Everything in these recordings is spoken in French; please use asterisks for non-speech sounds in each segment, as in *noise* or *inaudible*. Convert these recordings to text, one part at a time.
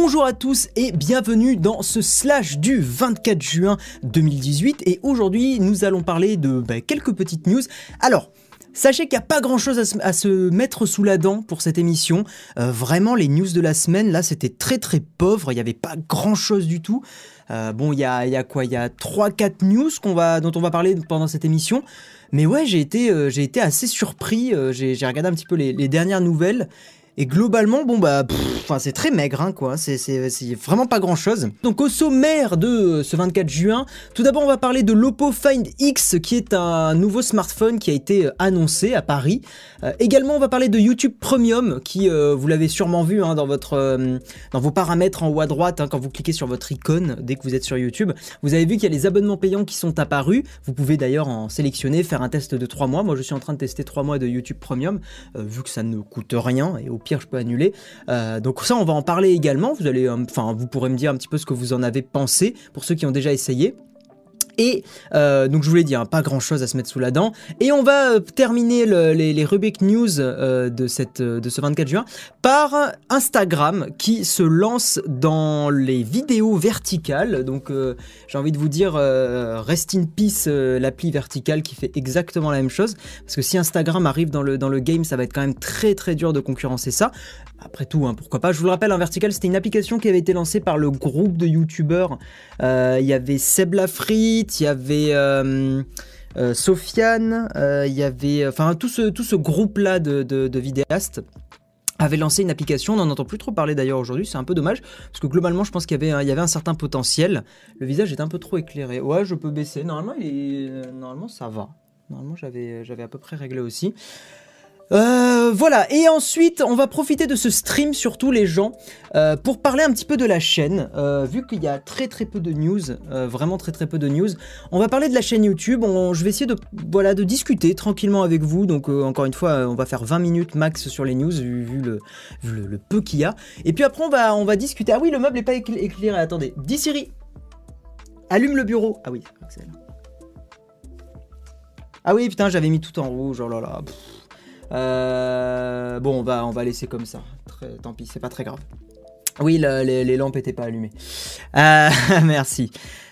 Bonjour à tous et bienvenue dans ce slash du 24 juin 2018 et aujourd'hui nous allons parler de bah, quelques petites news. Alors, Sachez qu'il n'y a pas grand chose à se, mettre sous la dent pour cette émission. Euh, vraiment, les news de la semaine, là, c'était très très pauvre. Il n'y avait pas grand chose du tout. Euh, bon, il y a, quoi? Il y a 3-4 news dont on va parler pendant cette émission. Mais ouais, j'ai été, euh, été assez surpris. j'ai regardé un petit peu les dernières nouvelles. Et globalement, bon bah, enfin c'est très maigre, hein, quoi. C'est vraiment pas grand chose. Donc au sommaire de ce 24 juin, tout d'abord on va parler de l'Oppo Find X, qui est un nouveau smartphone qui a été euh, annoncé à Paris. Euh, également, on va parler de YouTube Premium, qui euh, vous l'avez sûrement vu hein, dans votre, dans vos paramètres en haut à droite, hein, quand vous cliquez sur votre icône dès que vous êtes sur YouTube. Vous avez vu qu'il y a les abonnements payants qui sont apparus. Vous pouvez d'ailleurs en sélectionner, faire un test de 3 mois. Moi, je suis en train de tester 3 mois de YouTube Premium, vu que ça ne coûte rien et au je peux annuler. Euh, donc ça, on va en parler également. Vous allez, euh, enfin, vous pourrez me dire un petit peu ce que vous en avez pensé pour ceux qui ont déjà essayé. Et euh, donc je vous l'ai dit, hein, pas grand chose à se mettre sous la dent. Et on va euh, terminer les, Rubik News euh, de, cette, de ce 24 juin par Instagram qui se lance dans les vidéos verticales. Donc j'ai envie de vous dire, rest in peace l'appli verticale qui fait exactement la même chose. Parce que si Instagram arrive dans le, dans le game, ça va être quand même très très dur de concurrencer ça. Après tout, hein, pourquoi pas. Je vous le rappelle, un vertical, c'était une application qui avait été lancée par le groupe de youtubeurs. Il y avait Seb Lafrit, il y avait euh, euh, Sofiane, euh, il y avait. Enfin, tout ce, groupe-là de, vidéastes avait lancé une application, on n'en entend plus trop parler d'ailleurs aujourd'hui, c'est un peu dommage, parce que globalement je pense qu'il y avait, un, il certain potentiel. Le visage est un peu trop éclairé. Ouais, je peux baisser. Normalement, Normalement ça va. Normalement j'avais à peu près réglé aussi. Euh, voilà, et ensuite on va profiter de ce stream, surtout les gens, euh, pour parler un petit peu de la chaîne. Euh, vu qu'il y a très très peu de news, vraiment très très peu de news, on va parler de la chaîne YouTube. je vais essayer de, voilà, de discuter tranquillement avec vous. Donc encore une fois, on va faire 20 minutes max sur les news, vu, le, peu qu'il y a. Et puis après on va, on va discuter. Ah oui, le meuble n'est pas éclairé, attendez. Dis Siri, allume le bureau. Ah oui, excellent. Ah oui, putain, j'avais mis tout en rouge, oh là là. Euh, bon, on va, on va laisser comme ça. tant pis, c'est pas très grave. Oui, les, lampes étaient pas allumées. Euh, *laughs* merci.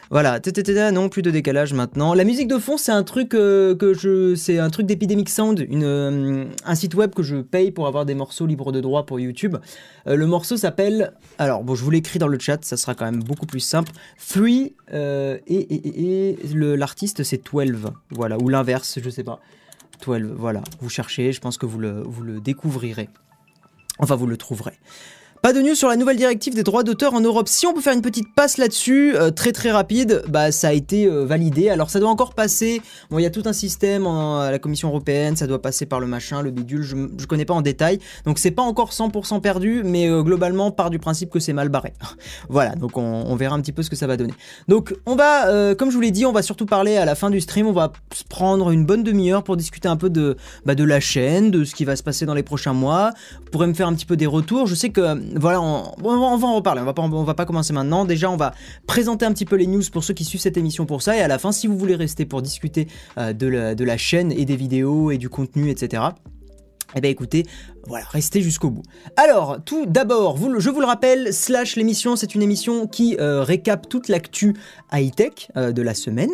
Voilà, non, plus de décalage maintenant. La musique de fond, c'est un truc euh, que je, c'est un truc d'Epidemic Sound, un site web que je paye pour avoir des morceaux libres de droit pour YouTube. le morceau s'appelle, alors bon, je vous l'écris dans le chat, ça sera quand même beaucoup plus simple. Three et, et, et l'artiste c'est 12, voilà, ou l'inverse, je sais pas. 12, voilà, vous cherchez, je pense que vous le, vous le découvrirez. Enfin, vous le trouverez. Pas de news sur la nouvelle directive des droits d'auteur en Europe. Si on peut faire une petite passe là-dessus, euh, très très rapide, bah ça a été euh, validé. Alors ça doit encore passer. Bon, il y a tout un système à la Commission européenne, ça doit passer par le machin, le bidule. Je, je connais pas en détail, donc c'est pas encore 100% perdu, mais euh, globalement part du principe que c'est mal barré. *laughs* voilà, donc on, verra un petit peu ce que ça va donner. Donc on va, comme je vous l'ai dit, on va surtout parler à la fin du stream. On va prendre une bonne demi-heure pour discuter un peu de bah, de la chaîne, de ce qui va se passer dans les prochains mois. Vous pourrez me faire un petit peu des retours. Je sais que voilà, on, va en reparler, on va, on va pas commencer maintenant. Déjà, on va présenter un petit peu les news pour ceux qui suivent cette émission pour ça. Et à la fin, si vous voulez rester pour discuter euh, de, la, de la chaîne et des vidéos et du contenu, etc. Eh bien écoutez, voilà, restez jusqu'au bout. Alors, tout d'abord, je vous le rappelle, Slash l'émission, c'est une émission qui euh, récap toute l'actu high-tech euh, de la semaine.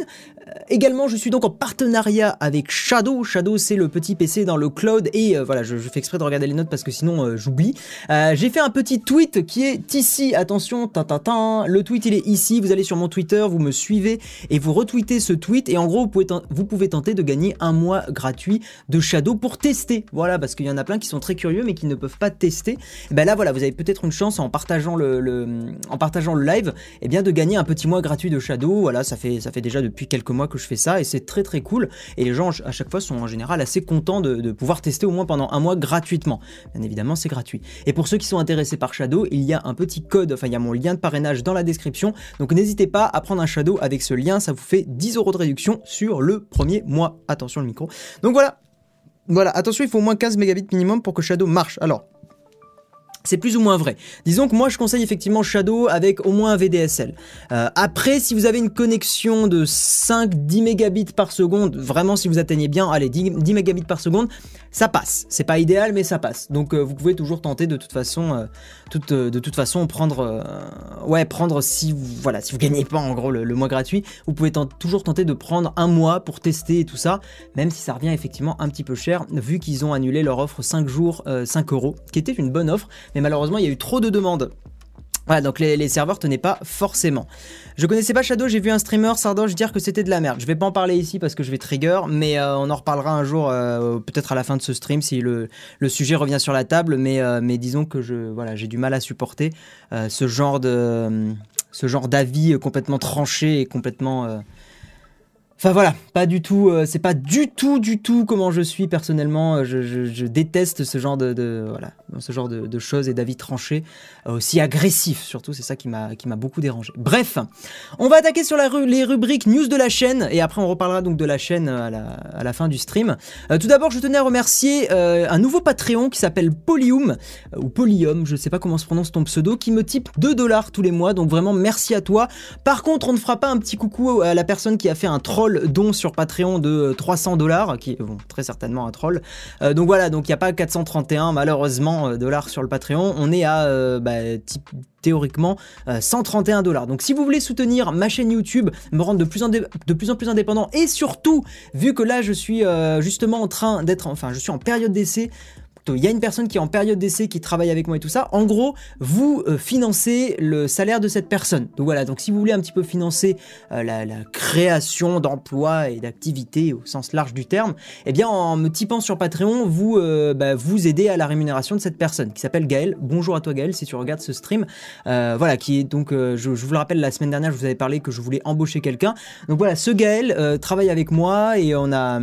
Euh, également, je suis donc en partenariat avec Shadow. Shadow, c'est le petit PC dans le cloud. Et euh, voilà, je, fais exprès de regarder les notes parce que sinon euh, j'oublie. J'ai fait un petit tweet qui est ici. Attention, Le tweet, il est ici. Vous allez sur mon Twitter, vous me suivez et vous retweetez ce tweet. Et en gros, vous pouvez, tenter de gagner un mois gratuit de Shadow pour tester. Voilà, parce qu'il y en a plein qui sont très curieux mais qui ne peuvent pas tester. Et ben là, voilà, vous avez peut-être une chance en partageant le, en partageant le live, eh bien de gagner un petit mois gratuit de Shadow. Voilà, ça fait, ça fait déjà depuis quelques mois que je fais ça et c'est très très cool. Et les gens à chaque fois sont en général assez contents de, pouvoir tester au moins pendant un mois gratuitement. Bien évidemment, c'est gratuit. Et pour ceux qui sont intéressés par Shadow, il y a un petit code, enfin il y a mon lien de parrainage dans la description. Donc n'hésitez pas à prendre un Shadow avec ce lien, ça vous fait 10 euros de réduction sur le premier mois. Attention le micro. Donc voilà. Voilà, attention, il faut au moins 15 mégabits minimum pour que Shadow marche. Alors, c'est plus ou moins vrai. Disons que moi je conseille effectivement Shadow avec au moins un VDSL. Euh, après, si vous avez une connexion de 5-10 mégabits par seconde, vraiment si vous atteignez bien, allez, 10, 10 mégabits par seconde, ça passe. C'est pas idéal, mais ça passe. Donc euh, vous pouvez toujours tenter de toute façon, euh, toute, de toute façon prendre, ouais, prendre si vous, voilà, si vous gagnez pas en gros le, mois gratuit, vous pouvez toujours tenter de prendre un mois pour tester et tout ça, même si ça revient effectivement un petit peu cher vu qu'ils ont annulé leur offre 5 jours, 5 euros, qui était une bonne offre mais malheureusement il y a eu trop de demandes. Voilà, donc les, serveurs tenaient pas forcément. Je connaissais pas Shadow, j'ai vu un streamer Sardoche dire que c'était de la merde. Je vais pas en parler ici parce que je vais trigger, mais euh, on en reparlera un jour, euh, peut-être à la fin de ce stream si le, sujet revient sur la table. Mais, euh, disons que voilà, j'ai du mal à supporter ce genre ce genre d'avis complètement tranché et complètement Enfin voilà, pas du tout, euh, c'est pas du tout, du tout comment je suis personnellement. Euh, je, déteste ce genre de, voilà, ce genre de, choses et d'avis tranchés, euh, aussi agressifs surtout. C'est ça qui m'a beaucoup dérangé. Bref, on va attaquer sur la les rubriques news de la chaîne et après on reparlera donc de la chaîne à la, à la fin du stream. tout d'abord, je tenais à remercier un nouveau Patreon qui s'appelle Polyum ou Polyum, je sais pas comment se prononce ton pseudo, qui me type 2 dollars tous les mois. Donc vraiment merci à toi. Par contre, on ne fera pas un petit coucou à la personne qui a fait un troll don sur Patreon de 300 dollars, qui est très certainement un troll. Euh, donc voilà, donc il n'y a pas 431 malheureusement euh, dollars sur le Patreon, on est à euh, bah, théoriquement 131 dollars. Donc si vous voulez soutenir ma chaîne YouTube, me rendre de plus en, de plus, en plus indépendant et surtout, vu que là je suis justement en train d'être, enfin je suis en période d'essai, il y a une personne qui est en période d'essai, qui travaille avec moi et tout ça. En gros, vous euh, financez le salaire de cette personne. Donc voilà, donc si vous voulez un petit peu financer euh, la, création d'emplois et d'activités au sens large du terme, eh bien en me typant sur Patreon, vous euh, bah, vous aidez à la rémunération de cette personne qui s'appelle Gaël. Bonjour à toi Gaël, si tu regardes ce stream. voilà, qui est donc, je, je, vous le rappelle, la semaine dernière, je vous avais parlé que je voulais embaucher quelqu'un. Donc voilà, ce Gaël travaille avec moi et on a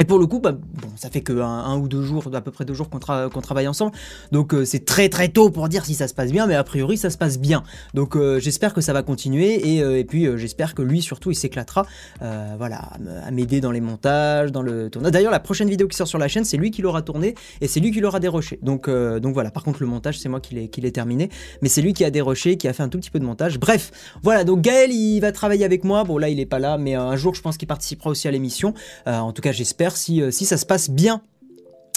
et pour le coup, bah, bon, ça fait que un, ou deux jours, à peu près deux jours qu'on, travaille ensemble, donc euh, c'est très très tôt pour dire si ça se passe bien, mais a priori ça se passe bien. Donc euh, j'espère que ça va continuer et, euh, puis j'espère que lui surtout il s'éclatera, voilà, à m'aider dans les montages, dans le tournage. D'ailleurs la prochaine vidéo qui sort sur la chaîne, c'est lui qui l'aura tourné et c'est lui qui l'aura déroché. Donc donc voilà. Par contre le montage c'est moi qui l'ai qui l'ai terminé, mais c'est lui qui a déroché, qui a fait un tout petit peu de montage. Bref, voilà. Donc Gaël il va travailler avec moi. Bon là il est pas là, mais un jour je pense qu'il participera aussi à l'émission. en tout cas j'espère si, euh, si ça se passe bien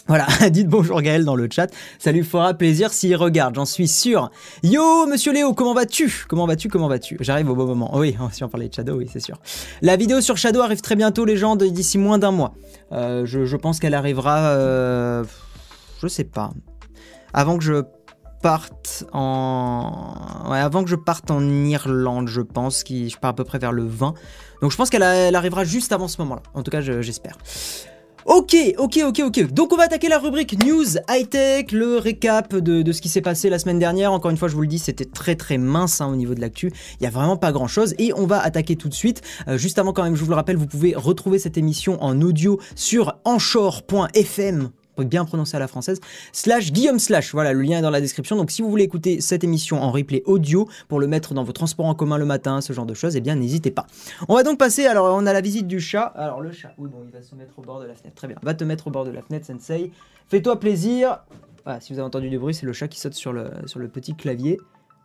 voilà, *laughs* dites bonjour Gaël dans le chat, ça lui fera plaisir s'il regarde, j'en suis sûr. Yo, monsieur Léo, comment vas-tu? Comment vas-tu? Comment vas-tu? J'arrive au bon moment. oui, *laughs* si on parlait de Shadow, oui, c'est sûr. La vidéo sur Shadow arrive très bientôt, les gens, d'ici moins d'un mois. Euh, je, pense qu'elle arrivera... Euh, je sais pas. Avant que je parte en... Avant que je parte en Irlande, je pense, qui, je pars à peu près vers le 20. Donc je pense qu'elle arrivera juste avant ce moment-là. En tout cas, j'espère. Ok, ok, ok, ok. Donc on va attaquer la rubrique News High Tech, le récap de, ce qui s'est passé la semaine dernière. Encore une fois, je vous le dis, c'était très très mince hein, au niveau de l'actu. Il n'y a vraiment pas grand chose. Et on va attaquer tout de suite. Euh, juste avant quand même, je vous le rappelle, vous pouvez retrouver cette émission en audio sur anchor.fm bien prononcer à la française, slash Guillaume slash. Voilà, le lien est dans la description. Donc si vous voulez écouter cette émission en replay audio pour le mettre dans vos transports en commun le matin, ce genre de choses, eh bien n'hésitez pas. On va donc passer, alors on a la visite du chat. Alors le chat, oui bon, il va se mettre au bord de la fenêtre. Très bien, va te mettre au bord de la fenêtre, Sensei. Fais-toi plaisir. Voilà, si vous avez entendu du bruit, c'est le chat qui saute sur le, sur le petit clavier.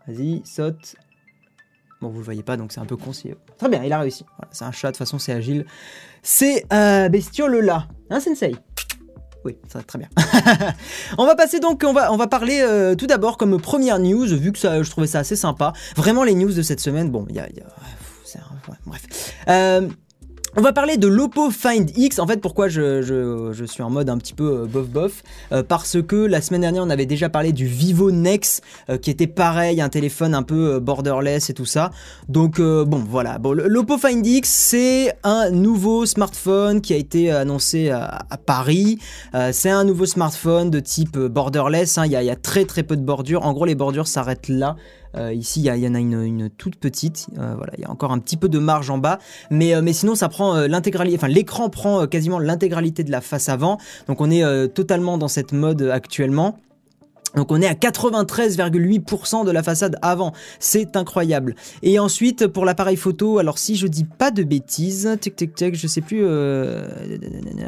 Vas-y, saute. Bon, vous le voyez pas, donc c'est un peu con. Très bien, il a réussi. C'est un chat, de toute façon, c'est agile. C'est euh, bestiole là, hein, Sensei? Oui, ça va très bien. *laughs* on va passer donc, on va, on va parler euh, tout d'abord comme première news, vu que ça, je trouvais ça assez sympa. Vraiment les news de cette semaine, bon, il y a... bref. Euh, on va parler de l'Oppo Find X. En fait, pourquoi je, suis en mode un petit peu euh, bof bof euh, Parce que la semaine dernière, on avait déjà parlé du Vivo Nex, euh, qui était pareil, un téléphone un peu borderless et tout ça. Donc bon, voilà. Bon, l'Oppo Find X, c'est un nouveau smartphone qui a été annoncé à, Paris. c'est un nouveau smartphone de type borderless. Hein. Il y, a très très peu de bordures. En gros, les bordures s'arrêtent là. Euh, ici, il y, en a une, toute petite. Euh, voilà, il y a encore un petit peu de marge en bas, mais, euh, mais sinon, ça prend l'intégralité. Enfin, l'écran prend quasiment l'intégralité de la face avant. Donc, on est totalement dans cette mode actuellement. Donc on est à 93,8% de la façade avant, c'est incroyable. Et ensuite pour l'appareil photo, alors si je dis pas de bêtises, tic tic tic, je sais plus. Euh...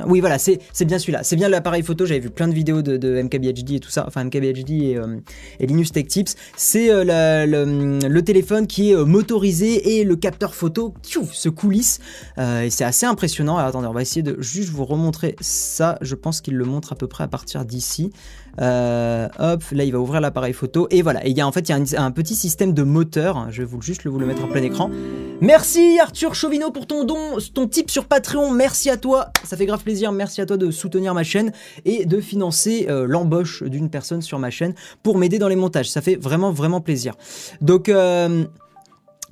Oui voilà, c'est bien celui-là, c'est bien l'appareil photo. J'avais vu plein de vidéos de, MKBHD et tout ça, enfin MKBHD et, euh, Tech Tips. C'est euh, le, téléphone qui est euh, motorisé et le capteur photo tchouf, se coulisse et c'est assez impressionnant. Alors, attendez, on va essayer de juste vous remontrer ça. Je pense qu'il le montre à peu près à partir d'ici. Euh, hop, là il va ouvrir l'appareil photo et voilà. Et il y a en fait y a un, petit système de moteur. Je vais juste vous le mettre en plein écran. Merci Arthur Chauvineau pour ton don, ton tip sur Patreon. Merci à toi, ça fait grave plaisir. Merci à toi de soutenir ma chaîne et de financer euh, l'embauche d'une personne sur ma chaîne pour m'aider dans les montages. Ça fait vraiment vraiment plaisir. Donc euh,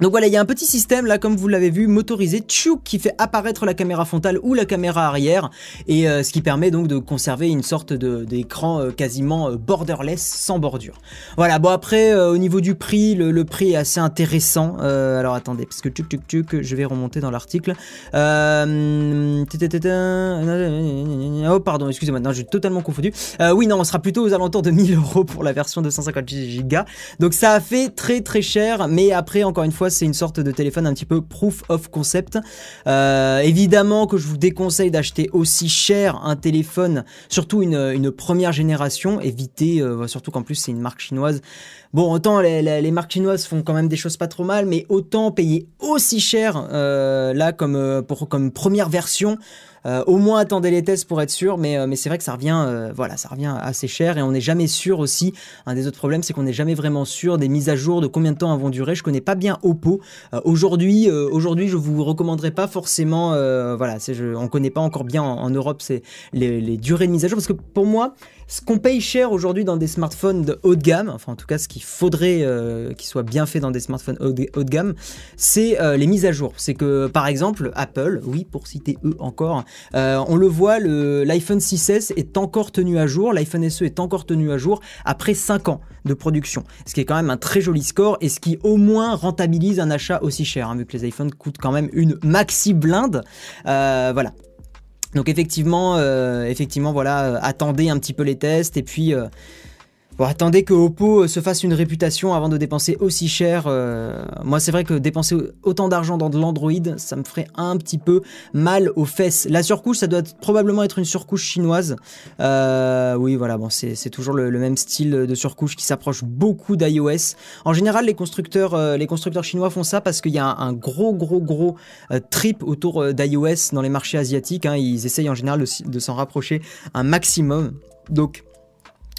donc voilà, il y a un petit système là, comme vous l'avez vu, motorisé, qui fait apparaître la caméra frontale ou la caméra arrière, et euh, ce qui permet donc de conserver une sorte d'écran euh, quasiment euh, borderless, sans bordure. Voilà, bon après, au niveau du prix, le, prix est assez intéressant. alors attendez, parce que tchouk tchouk tchouk, je vais remonter dans l'article. oh pardon, excusez-moi, non, j'ai totalement confondu. oui, non, on sera plutôt aux alentours de 1000 euros pour la version de 158 Go. Donc ça a fait très très cher, mais après, encore une fois, c'est une sorte de téléphone un petit peu proof of concept. Euh, évidemment que je vous déconseille d'acheter aussi cher un téléphone, surtout une, première génération. Évitez, euh, surtout qu'en plus c'est une marque chinoise. Bon, autant les, marques chinoises font quand même des choses pas trop mal, mais autant payer aussi cher euh, là comme, première version. Euh, au moins attendez les tests pour être sûr, mais, euh, c'est vrai que ça revient, euh, voilà, ça assez cher et on n'est jamais sûr aussi. Un des autres problèmes, c'est qu'on n'est jamais vraiment sûr des mises à jour, de combien de temps elles vont durer. Je connais pas bien Oppo. aujourd'hui, aujourd'hui, je vous recommanderais pas forcément, voilà, je, on connaît pas encore bien en, Europe c'est les, les durées de mise à jour parce que pour moi, ce qu'on paye cher aujourd'hui dans des smartphones de haut de gamme, enfin en tout cas ce qu'il faudrait euh, qu'il soit bien fait dans des smartphones haut de, gamme, c'est euh, les mises à jour. C'est que par exemple Apple, oui pour citer eux encore, euh, on le voit, l'iPhone 6S est encore tenu à jour, l'iPhone SE est encore tenu à jour après 5 ans de production, ce qui est quand même un très joli score et ce qui au moins rentabilise un achat aussi cher, hein, vu que les iPhones coûtent quand même une maxi blinde. voilà. Donc effectivement, euh, effectivement, voilà, euh, attendez un petit peu les tests et puis euh, bon, attendez que Oppo se fasse une réputation avant de dépenser aussi cher. moi, c'est vrai que dépenser autant d'argent dans de l'Android, ça me ferait un petit peu mal aux fesses. La surcouche, ça doit probablement être une surcouche chinoise. oui, voilà, bon, c'est toujours le, même style de surcouche qui s'approche beaucoup d'iOS. En général, les constructeurs, les constructeurs chinois font ça parce qu'il y a un, gros, gros, gros trip autour d'iOS dans les marchés asiatiques. Hein. Ils essayent en général de, s'en rapprocher un maximum. Donc,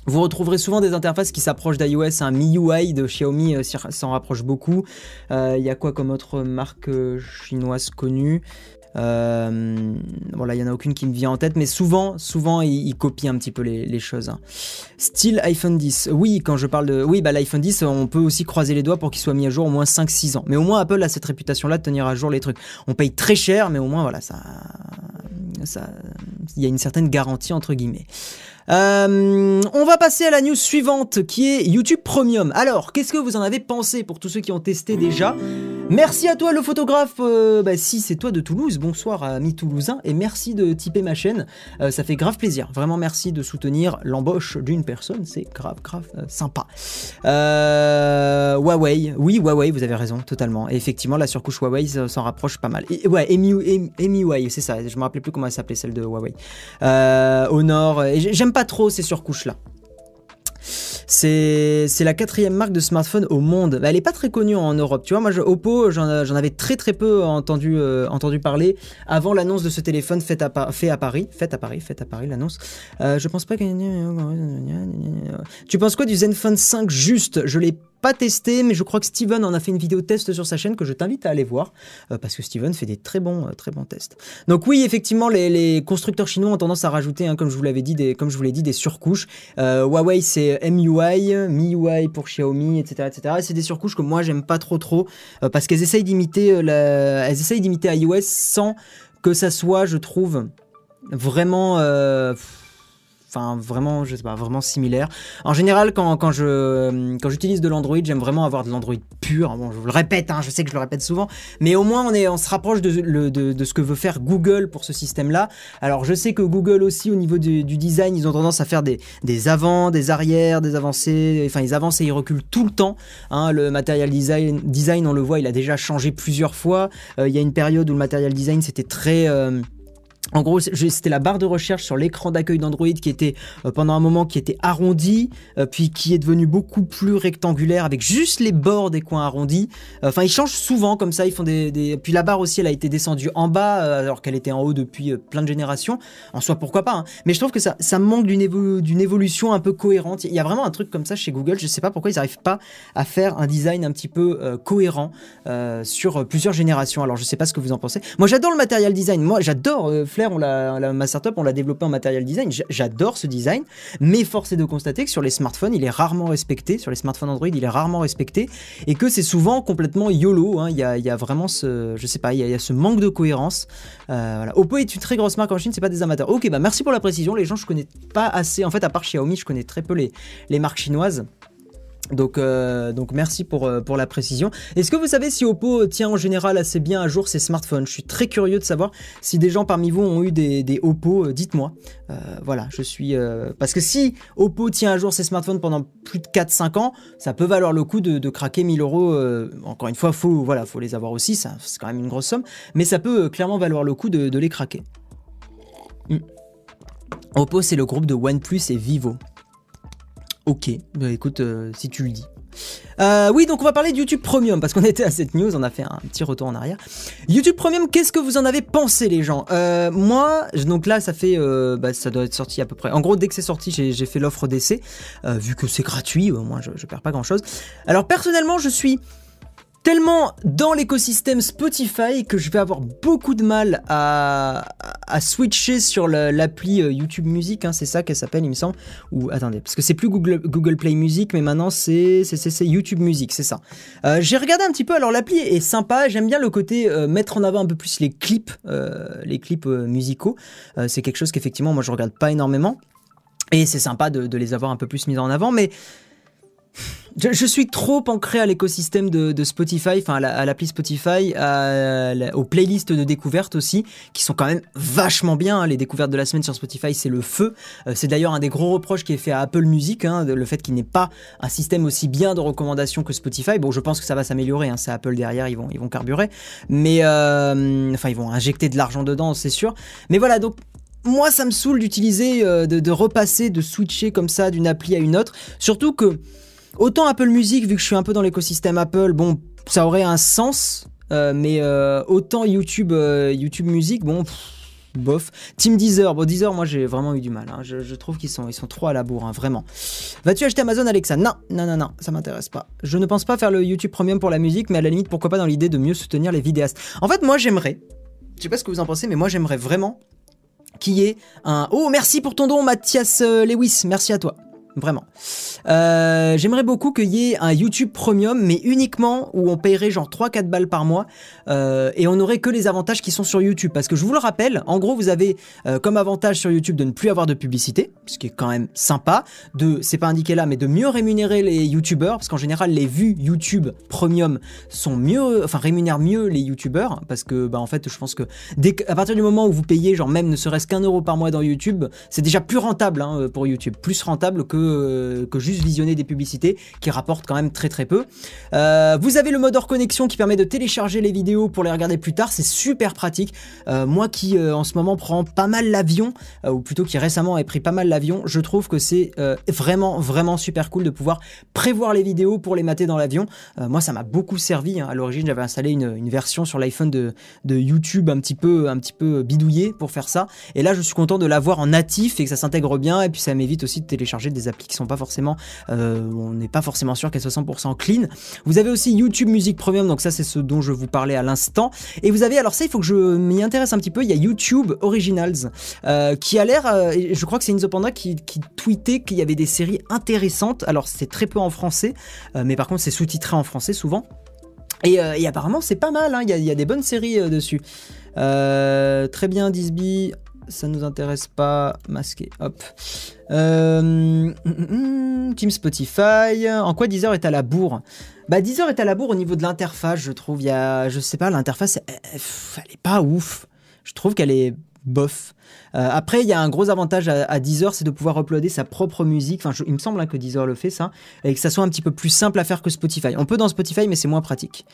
vous retrouverez souvent des interfaces qui s'approchent d'iOS, un MIUI de Xiaomi euh, s'en rapproche beaucoup. Euh, il y a quoi comme autre marque euh, chinoise connue? Voilà, il y en a aucune qui me vient en tête, mais souvent, souvent, ils, copient un petit peu les, choses. Hein. Style iPhone 10. Oui, quand je parle de, oui, bah l'iPhone 10, on peut aussi croiser les doigts pour qu'il soit mis à jour au moins 5-6 ans. Mais au moins Apple a cette réputation-là de tenir à jour les trucs. On paye très cher, mais au moins voilà, ça, il y a une certaine garantie entre guillemets. Euh, on va passer à la news suivante qui est YouTube Premium. Alors, qu'est-ce que vous en avez pensé pour tous ceux qui ont testé déjà? Merci à toi le photographe, euh, bah, si c'est toi de Toulouse, bonsoir amis toulousains et merci de typer ma chaîne, euh, ça fait grave plaisir, vraiment merci de soutenir l'embauche d'une personne, c'est grave grave sympa. Huawei, oui Huawei, vous avez raison totalement, et effectivement la surcouche Huawei s'en rapproche pas mal. Et, ouais, MIUI, c'est ça, je me rappelais plus comment elle s'appelait celle de Huawei. Honor, j'aime pas trop ces surcouches-là. C'est la quatrième marque de smartphone au monde. Elle est pas très connue en Europe. Tu vois, moi, je, Oppo, j'en avais très très peu entendu, euh, entendu parler avant l'annonce de ce téléphone fait à, fait à Paris. Fait à Paris, fait à Paris l'annonce. Euh, je pense pas que. Tu penses quoi du Zenfone 5 juste? Je l'ai pas testé, mais je crois que Steven en a fait une vidéo test sur sa chaîne que je t'invite à aller voir, euh, parce que Steven fait des très bons, très bons tests. Donc oui, effectivement, les, constructeurs chinois ont tendance à rajouter, hein, comme je vous l'avais dit, des, comme je vous l'ai dit, des surcouches. Huawei, c'est MUI MIUI, pour Xiaomi, etc. etc. c'est des surcouches que moi j'aime pas trop trop euh, parce qu'elles essayent d'imiter euh, la... elles essayent d'imiter iOS sans que ça soit, je trouve, vraiment. Euh, enfin vraiment je sais pas vraiment similaire en général quand, quand je quand j'utilise de l'Android j'aime vraiment avoir de l'Android pur. Bon, je vous le répète, hein, je sais que je le répète souvent, mais au moins on, est, on se rapproche de, de, ce que veut faire Google pour ce système-là. Alors je sais que Google aussi, au niveau du, design, ils ont tendance à faire des, des avants, des arrières, des avancées. Enfin, ils avancent et ils reculent tout le temps. Hein. Le material design, design, on le voit, il a déjà changé plusieurs fois. Euh, il y a une période où le material design, c'était très... Euh, en gros, c'était la barre de recherche sur l'écran d'accueil d'Android qui était euh, pendant un moment qui était arrondi, euh, puis qui est devenu beaucoup plus rectangulaire avec juste les bords des coins arrondis. Euh, enfin, ils changent souvent comme ça. Ils font des, Puis la barre aussi, elle a été descendue en bas alors qu'elle était en haut depuis plein de générations. En soi, pourquoi pas. Hein. Mais je trouve que ça, manque d'une évolution un peu cohérente. Il y a vraiment un truc comme ça chez Google. Je sais pas pourquoi ils n'arrivent pas à faire un design un petit peu cohérent sur plusieurs générations. Alors, je sais pas ce que vous en pensez. Moi, j'adore le matériel design. Moi, j'adore Flair, on l'a, ma startup, on l'a développé en matériel design. J'adore ce design, mais force est de constater que sur les smartphones, il est rarement respecté. Sur les smartphones Android, il est rarement respecté et que c'est souvent complètement YOLO. Hein. Il, y a, vraiment ce, je sais pas, il y a, ce manque de cohérence. Euh, Oppo est une très grosse marque en Chine, c'est pas des amateurs. Ok, bah merci pour la précision. Les gens, je connais pas assez. En fait, à part Xiaomi, je connais très peu les, les marques chinoises. Donc, euh, donc merci pour, euh, pour la précision. Est-ce que vous savez si Oppo tient en général assez bien à jour ses smartphones? Je suis très curieux de savoir si des gens parmi vous ont eu des, Oppo, euh, dites-moi. voilà, je suis... parce que si Oppo tient à jour ses smartphones pendant plus de 4-5 ans, ça peut valoir le coup de, craquer 1000 euros. encore une fois, faut, voilà, faut les avoir aussi, c'est quand même une grosse somme. Mais ça peut clairement valoir le coup de, les craquer. Hmm. Oppo, c'est le groupe de OnePlus et Vivo. Ok, bah écoute, euh, si tu le dis. Euh, oui, donc on va parler de YouTube Premium parce qu'on *laughs* était à cette news, on a fait un petit retour en arrière. YouTube Premium, qu'est-ce que vous en avez pensé, les gens? Euh, Moi, donc là, ça fait, bah, ça doit être sorti à peu près. En gros, dès que c'est sorti, j'ai fait l'offre d'essai, vu que c'est gratuit, au moins je, je perds pas grand chose. Alors personnellement, je suis tellement dans l'écosystème Spotify que je vais avoir beaucoup de mal à, switcher sur l'appli euh, YouTube Music, hein, c'est ça qu'elle s'appelle, il me semble. Ou attendez, parce que c'est plus Google, Play Music, mais maintenant c'est YouTube Music, c'est ça. Euh, j'ai regardé un petit peu, alors l'appli est sympa, j'aime bien le côté euh, mettre en avant un peu plus les clips, les clips musicaux. c'est quelque chose qu'effectivement moi je regarde pas énormément. Et c'est sympa de, les avoir un peu plus mis en avant, mais je, suis trop ancré à l'écosystème de, Spotify, enfin à l'appli Spotify, aux playlists de découvertes aussi, qui sont quand même vachement bien. Hein. Les découvertes de la semaine sur Spotify, c'est le feu. Euh, c'est d'ailleurs un des gros reproches qui est fait à Apple Music, hein, le fait qu'il n'ait pas un système aussi bien de recommandation que Spotify. Bon, je pense que ça va s'améliorer. Hein. c'est Apple derrière, ils vont, ils vont carburer, mais euh, enfin ils vont injecter de l'argent dedans, c'est sûr. Mais voilà, donc moi, ça me saoule d'utiliser, euh, de, de, repasser, de switcher comme ça d'une appli à une autre. Surtout que Autant Apple Music, vu que je suis un peu dans l'écosystème Apple, bon, ça aurait un sens, euh, mais euh, autant YouTube, euh, YouTube Music, bon, bof. Team Deezer, bon Deezer, moi j'ai vraiment eu du mal. Hein. Je, trouve qu'ils sont, ils sont trop à la bourre, hein, vraiment. Vas-tu acheter Amazon Alexa? Non, non, non, non, ça m'intéresse pas. Je ne pense pas faire le YouTube Premium pour la musique, mais à la limite, pourquoi pas dans l'idée de mieux soutenir les vidéastes. En fait, moi j'aimerais, je sais pas ce que vous en pensez, mais moi j'aimerais vraiment qu'il y ait un... Oh, merci pour ton don, Mathias Lewis, merci à toi. Vraiment. Euh, j'aimerais beaucoup qu'il y ait un YouTube Premium, mais uniquement où on paierait genre 3-4 balles par mois euh, et on n'aurait que les avantages qui sont sur YouTube. Parce que je vous le rappelle, en gros, vous avez euh, comme avantage sur YouTube de ne plus avoir de publicité, ce qui est quand même sympa. De, c'est pas indiqué là, mais de mieux rémunérer les YouTubeurs, parce qu'en général, les vues YouTube Premium sont mieux, enfin rémunèrent mieux les YouTubeurs, parce que bah en fait, je pense que dès à partir du moment où vous payez genre même ne serait-ce qu'un euro par mois dans YouTube, c'est déjà plus rentable hein, pour YouTube, plus rentable que euh, que, juste visionner des publicités qui rapportent quand même très très peu. Euh, vous avez le mode hors connexion qui permet de télécharger les vidéos pour les regarder plus tard, c'est super pratique. Euh, moi qui en ce moment prends pas mal l'avion, ou plutôt qui récemment a pris pas mal l'avion, je trouve que c'est vraiment vraiment super cool de pouvoir prévoir les vidéos pour les mater dans l'avion. moi ça m'a beaucoup servi. Hein. À l'origine j'avais installé une, version sur l'iPhone de, YouTube un petit peu un petit peu bidouillé pour faire ça. Et là je suis content de l'avoir en natif et que ça s'intègre bien et puis ça m'évite aussi de télécharger des qui sont pas forcément, euh, on n'est pas forcément sûr qu'elles soient 100% clean. Vous avez aussi YouTube Music Premium, donc ça c'est ce dont je vous parlais à l'instant. Et vous avez, alors ça il faut que je m'y intéresse un petit peu, il y a YouTube Originals euh, qui a l'air, euh, je crois que c'est Inzo Panda qui, qui tweetait qu'il y avait des séries intéressantes. Alors c'est très peu en français, mais par contre c'est sous-titré en français souvent. Et, apparemment c'est pas mal, hein. il, y a, des bonnes séries dessus. très bien Disby, ça nous intéresse pas. Masqué, hop. Euh, Team Spotify. En quoi Deezer est à la bourre? Bah Deezer est à la bourre au niveau de l'interface, je trouve. Il y je sais pas, l'interface, elle, elle est pas ouf. Je trouve qu'elle est bof. Euh, après, il y a un gros avantage à, Deezer, c'est de pouvoir uploader sa propre musique. Enfin, il me semble hein, que Deezer le fait ça, et que ça soit un petit peu plus simple à faire que Spotify. On peut dans Spotify, mais c'est moins pratique.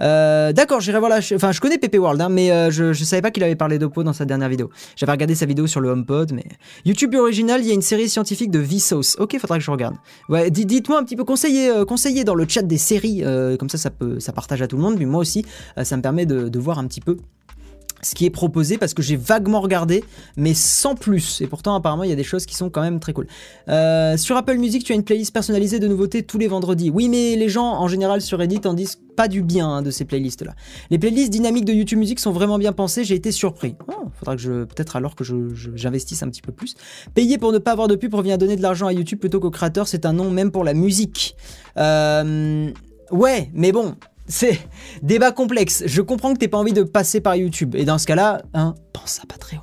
Euh, d'accord, j'irai voir la. Enfin, je connais Pepe World, hein, mais euh, je, je savais pas qu'il avait parlé d'Oppo dans sa dernière vidéo. J'avais regardé sa vidéo sur le HomePod, mais YouTube original, il y a une série scientifique de Vsauce. Ok, faudra que je regarde. Ouais, dites-moi un petit peu, conseillez, conseillez dans le chat des séries, comme ça, ça peut, ça partage à tout le monde. Mais moi aussi, ça me permet de voir un petit peu ce qui est proposé parce que j'ai vaguement regardé, mais sans plus. Et pourtant, apparemment, il y a des choses qui sont quand même très cool. Euh, sur Apple Music, tu as une playlist personnalisée de nouveautés tous les vendredis. Oui, mais les gens, en général, sur Reddit, en disent pas du bien hein, de ces playlists-là. Les playlists dynamiques de YouTube Music sont vraiment bien pensées. J'ai été surpris. Oh, faudra que je, peut-être alors que j'investisse un petit peu plus. Payer pour ne pas avoir de pub revient à donner de l'argent à YouTube plutôt qu'aux créateurs. C'est un nom même pour la musique. Euh, ouais, mais bon, c'est débat complexe. Je comprends que t'aies pas envie de passer par YouTube. Et dans ce cas-là, hein, pense à Patreon.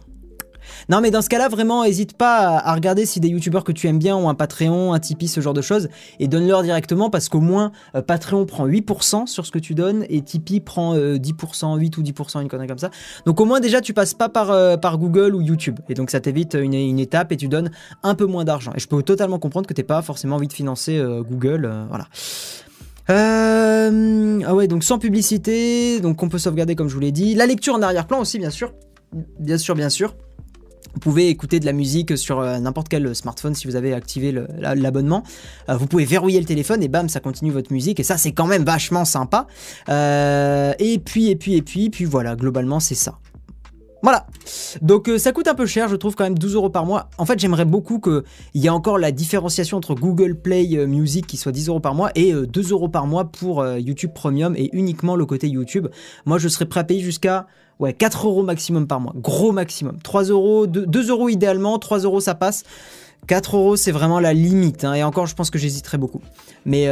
Non, mais dans ce cas-là, vraiment, hésite pas à regarder si des youtubeurs que tu aimes bien ont un Patreon, un Tipeee, ce genre de choses, et donne-leur directement parce qu'au moins, euh, Patreon prend 8% sur ce que tu donnes et Tipeee prend 10%, euh, 8 ou 10%, une connerie comme ça. Donc au moins, déjà, tu passes pas par, euh, Google ou YouTube. Et donc ça t'évite une, étape et tu donnes un peu moins d'argent. Et je peux totalement comprendre que t'aies pas forcément envie de financer Google. voilà. Euh, ah ouais, donc sans publicité, donc on peut sauvegarder comme je vous l'ai dit. La lecture en arrière-plan aussi, bien sûr. Bien sûr, bien sûr. Vous pouvez écouter de la musique sur euh, n'importe quel smartphone si vous avez activé l'abonnement. Euh, vous pouvez verrouiller le téléphone et bam, ça continue votre musique. Et ça, c'est quand même vachement sympa. et puis, et puis, et puis, puis voilà, globalement, c'est ça. Voilà. Donc euh, ça coûte un peu cher, je trouve quand même 12 euros par mois. En fait, j'aimerais beaucoup qu'il y ait encore la différenciation entre Google Play euh, Music qui soit 10 euros par mois et 2 euh, euros par mois pour YouTube Premium et uniquement le côté YouTube. Moi, je serais prêt à payer jusqu'à ouais, 4 euros maximum par mois. Gros maximum. 3 euros, 2, euros idéalement, 3 euros ça passe. 4 euros, c'est vraiment la limite. Hein. et encore, je pense que j'hésiterais beaucoup. Mais,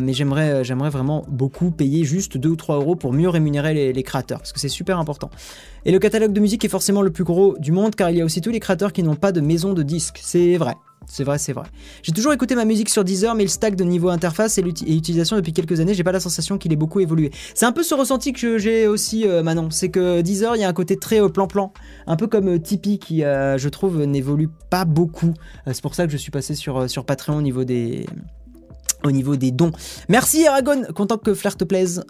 mais j'aimerais, j'aimerais vraiment beaucoup payer juste 2 ou 3 euros pour mieux rémunérer les, les créateurs. Parce que c'est super important. Et le catalogue de musique est forcément le plus gros du monde car il y a aussi tous les créateurs qui n'ont pas de maison de disques. C'est vrai. C'est vrai, c'est vrai. J'ai toujours écouté ma musique sur Deezer, mais le stack de niveau interface et, l'utilisation depuis quelques années, j'ai pas la sensation qu'il ait beaucoup évolué. C'est un peu ce ressenti que j'ai aussi, euh, Manon. C'est que Deezer, il y a un côté très euh, plan-plan, un peu comme euh, Tipeee qui, je trouve, n'évolue pas beaucoup. c'est pour ça que je suis passé sur, sur Patreon au niveau des, dons. Merci Aragon, content que Flair te plaise.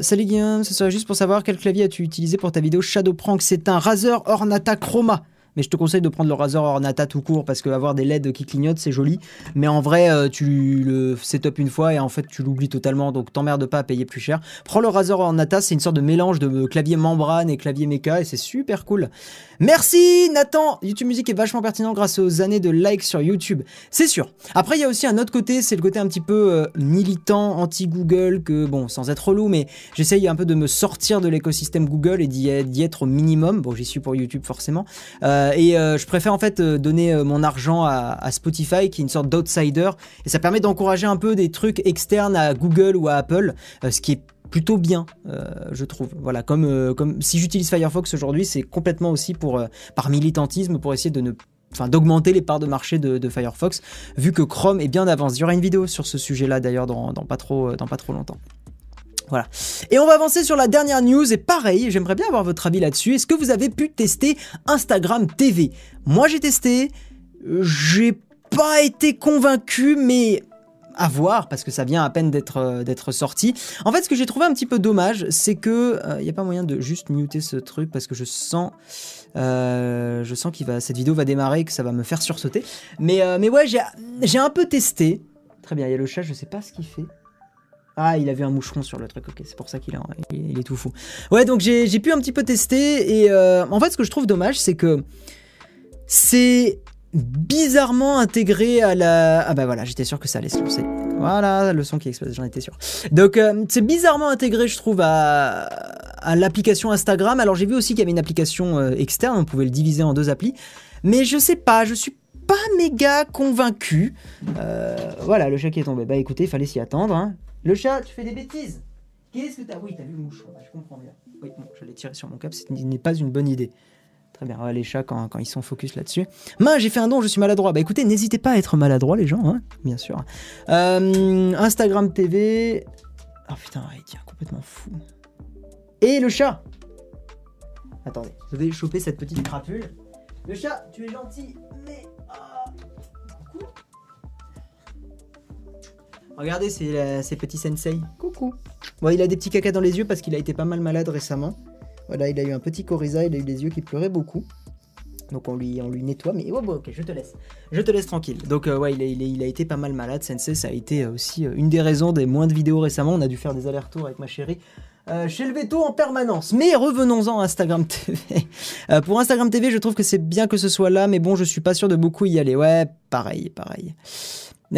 Salut Guillaume, ce serait juste pour savoir quel clavier as-tu utilisé pour ta vidéo Shadow Prank? C'est un Razer Ornata Chroma mais je te conseille de prendre le Razer Ornata tout court parce qu'avoir des LED qui clignotent c'est joli. Mais en vrai euh, tu le setup une fois et en fait tu l'oublies totalement. Donc t'emmerdes pas à payer plus cher. Prends le Razer Ornata c'est une sorte de mélange de clavier membrane et clavier méca et c'est super cool. Merci Nathan. YouTube Music est vachement pertinent grâce aux années de likes sur YouTube. C'est sûr. Après il y a aussi un autre côté c'est le côté un petit peu euh, militant anti-Google que bon sans être relou mais j'essaye un peu de me sortir de l'écosystème Google et d'y être au minimum. Bon j'y suis pour YouTube forcément. Euh, euh, et euh, je préfère en fait euh, donner mon argent à, Spotify, qui est une sorte d'outsider, et ça permet d'encourager un peu des trucs externes à Google ou à Apple, ce qui est plutôt bien, je trouve. Voilà, comme, comme si j'utilise Firefox aujourd'hui, c'est complètement aussi pour par militantisme pour essayer de ne enfin d'augmenter les parts de marché de, Firefox, vu que Chrome est bien d'avance. Il y aura une vidéo sur ce sujet-là d'ailleurs dans, dans pas trop longtemps. Voilà. Et on va avancer sur la dernière news. Et pareil, j'aimerais bien avoir votre avis là-dessus. Est-ce que vous avez pu tester Instagram TV Moi, j'ai testé. J'ai pas été convaincu, mais à voir parce que ça vient à peine d'être euh, sorti. En fait, ce que j'ai trouvé un petit peu dommage, c'est que il euh, n'y a pas moyen de juste muter ce truc parce que je sens euh, je sens qu'il va cette vidéo va démarrer et que ça va me faire sursauter. Mais mais ouais, j'ai un peu testé. Très bien, il y a le chat, je sais pas ce qu'il fait. Ah, il avait un moucheron sur le truc, ok, c'est pour ça qu'il est, tout fou. Ouais, donc j'ai pu un petit peu tester, et euh, en fait, ce que je trouve dommage, c'est que c'est bizarrement intégré à la... Ah bah voilà, j'étais sûr que ça allait se lancer. Voilà, le son qui explose, j'en étais sûr. Donc euh, c'est bizarrement intégré, je trouve, à, l'application Instagram. Alors j'ai vu aussi qu'il y avait une application euh, externe, on pouvait le diviser en deux applis. Mais je sais pas, je suis pas méga convaincu. voilà, le chat est tombé. Bah écoutez, il fallait s'y attendre. Hein. Le chat, tu fais des bêtises. Qu'est-ce que t'as? Oui, t'as vu le moucheron, je comprends bien. Oui, bon, j'allais tirer sur mon câble, ce n'est pas une bonne idée. Très bien, les chats quand, ils sont focus là-dessus. Main, j'ai fait un don, je suis maladroit. Bah écoutez, n'hésitez pas à être maladroit les gens, hein, bien sûr. Euh, Instagram TV. Oh putain, il tient complètement fou. Et le chat Attendez, je vais choper cette petite crapule. Le chat, tu es gentil, mais... Regardez, c'est petits sensei. Coucou Bon, il a des petits cacas dans les yeux parce qu'il a été pas mal malade récemment. Voilà, il a eu un petit coryza, il a eu des yeux qui pleuraient beaucoup. Donc on lui, on lui nettoie, mais oh, bon, ok, je te laisse. Je te laisse tranquille. Donc euh, ouais, il a, il, a, été pas mal malade, Sensei, ça a été euh, aussi euh, une des raisons des moins de vidéos récemment. On a dû faire des allers-retours avec ma chérie. chez le veto en permanence. Mais revenons-en à Instagram *laughs* TV. pour Instagram TV, je trouve que c'est bien que ce soit là, mais bon, je suis pas sûr de beaucoup y aller. Ouais, pareil, pareil.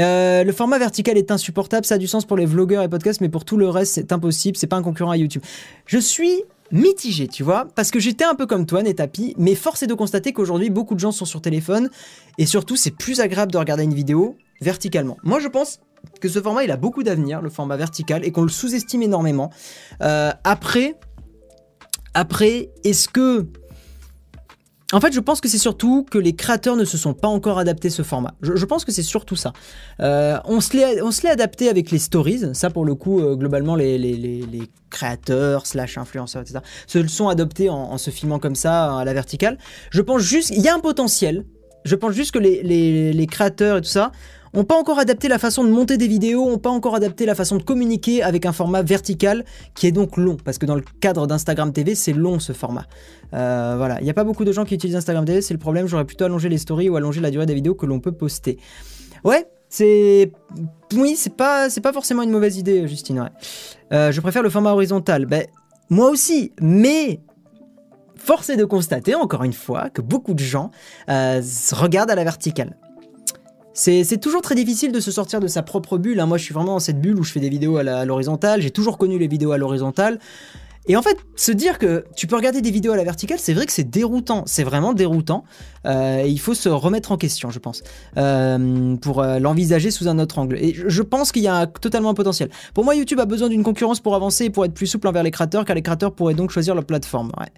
Le format vertical est insupportable, ça a du sens pour les vlogueurs et podcasts, mais pour tout le reste, c'est impossible, c'est pas un concurrent à YouTube. Je suis mitigé, tu vois, parce que j'étais un peu comme toi, Netapi, mais force est de constater qu'aujourd'hui, beaucoup de gens sont sur téléphone, et surtout, c'est plus agréable de regarder une vidéo verticalement. Moi, je pense que ce format, il a beaucoup d'avenir, le format vertical, et qu'on le sous-estime énormément. Euh, après, après, est-ce que en fait, je pense que c'est surtout que les créateurs ne se sont pas encore adaptés ce format. Je, pense que c'est surtout ça. Euh, on se l'est adapté avec les stories. Ça, pour le coup, euh, globalement, les, créateurs, slash influenceurs, etc., se sont adoptés en, se filmant comme ça à la verticale. Je pense juste, il y a un potentiel. Je pense juste que les créateurs et tout ça ont pas encore adapté la façon de monter des vidéos, ont pas encore adapté la façon de communiquer avec un format vertical qui est donc long, parce que dans le cadre d'Instagram TV, c'est long ce format. Euh, voilà, il n'y a pas beaucoup de gens qui utilisent Instagram TV, c'est le problème, j'aurais plutôt allongé les stories ou allongé la durée des vidéos que l'on peut poster. Ouais, c'est... Oui, c'est pas, forcément une mauvaise idée, Justine. Euh, je préfère le format horizontal. Ben, moi aussi, mais force est de constater, encore une fois, que beaucoup de gens euh, regardent à la verticale. C'est toujours très difficile de se sortir de sa propre bulle. Hein. Moi, je suis vraiment dans cette bulle où je fais des vidéos à l'horizontale. J'ai toujours connu les vidéos à l'horizontale. Et en fait, se dire que tu peux regarder des vidéos à la verticale, c'est vrai que c'est déroutant. C'est vraiment déroutant. Euh, il faut se remettre en question, je pense, euh, pour euh, l'envisager sous un autre angle. Et je pense qu'il y a totalement un potentiel. Pour moi, YouTube a besoin d'une concurrence pour avancer et pour être plus souple envers les créateurs, car les créateurs pourraient donc choisir leur plateforme. Ouais.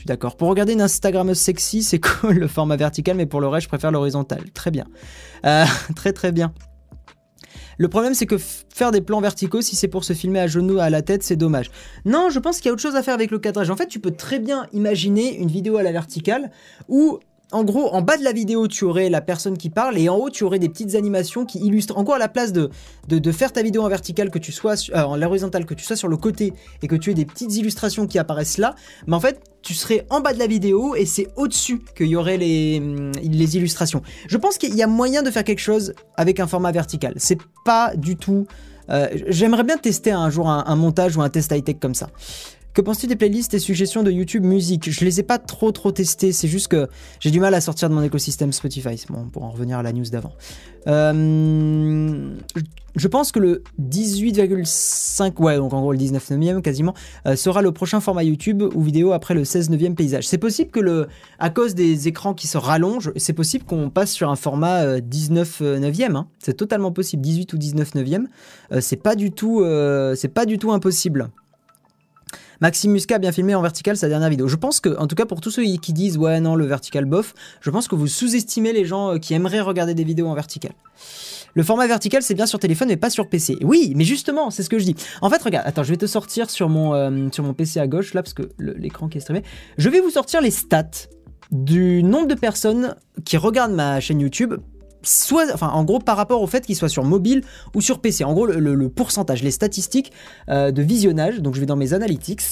Je suis d'accord. Pour regarder une Instagrammeuse sexy, c'est *laughs* cool le format vertical, mais pour le reste, je préfère l'horizontal. Très bien. Euh, *laughs* très très bien. Le problème, c'est que faire des plans verticaux, si c'est pour se filmer à genoux, à la tête, c'est dommage. Non, je pense qu'il y a autre chose à faire avec le cadrage. En fait, tu peux très bien imaginer une vidéo à la verticale où en gros, en bas de la vidéo, tu aurais la personne qui parle et en haut, tu aurais des petites animations qui illustrent. En gros, à la place de, de, faire ta vidéo en verticale, que tu sois euh, en que tu sois sur le côté et que tu aies des petites illustrations qui apparaissent là, mais en fait, tu serais en bas de la vidéo et c'est au-dessus qu'il y aurait les, hum, les illustrations. Je pense qu'il y a moyen de faire quelque chose avec un format vertical. C'est pas du tout. Euh, j'aimerais bien tester un jour un, un montage ou un test high-tech comme ça. Que penses-tu des playlists et suggestions de YouTube musique Je les ai pas trop trop testées, c'est juste que j'ai du mal à sortir de mon écosystème Spotify. Bon, pour en revenir à la news d'avant. Euh, je pense que le 18,5, ouais, donc en gros le 19 neuvième quasiment, euh, sera le prochain format YouTube ou vidéo après le 16 neuvième paysage. C'est possible que le, à cause des écrans qui se rallongent, c'est possible qu'on passe sur un format 19 euh, neuvième. Hein. C'est totalement possible, 18 ou 19 neuvième. c'est pas du tout, c'est pas du tout impossible. Maxime Muscat a bien filmé en vertical sa dernière vidéo. Je pense que, en tout cas pour tous ceux qui disent ouais non le vertical bof, je pense que vous sous-estimez les gens euh, qui aimeraient regarder des vidéos en vertical. Le format vertical, c'est bien sur téléphone, mais pas sur PC. Oui, mais justement, c'est ce que je dis. En fait, regarde, attends, je vais te sortir sur mon, euh, sur mon PC à gauche, là, parce que l'écran qui est streamé. Je vais vous sortir les stats du nombre de personnes qui regardent ma chaîne YouTube soit, enfin, en gros, par rapport au fait qu'il soit sur mobile ou sur PC. En gros, le, pourcentage, les statistiques euh, de visionnage. Donc, je vais dans mes analytics.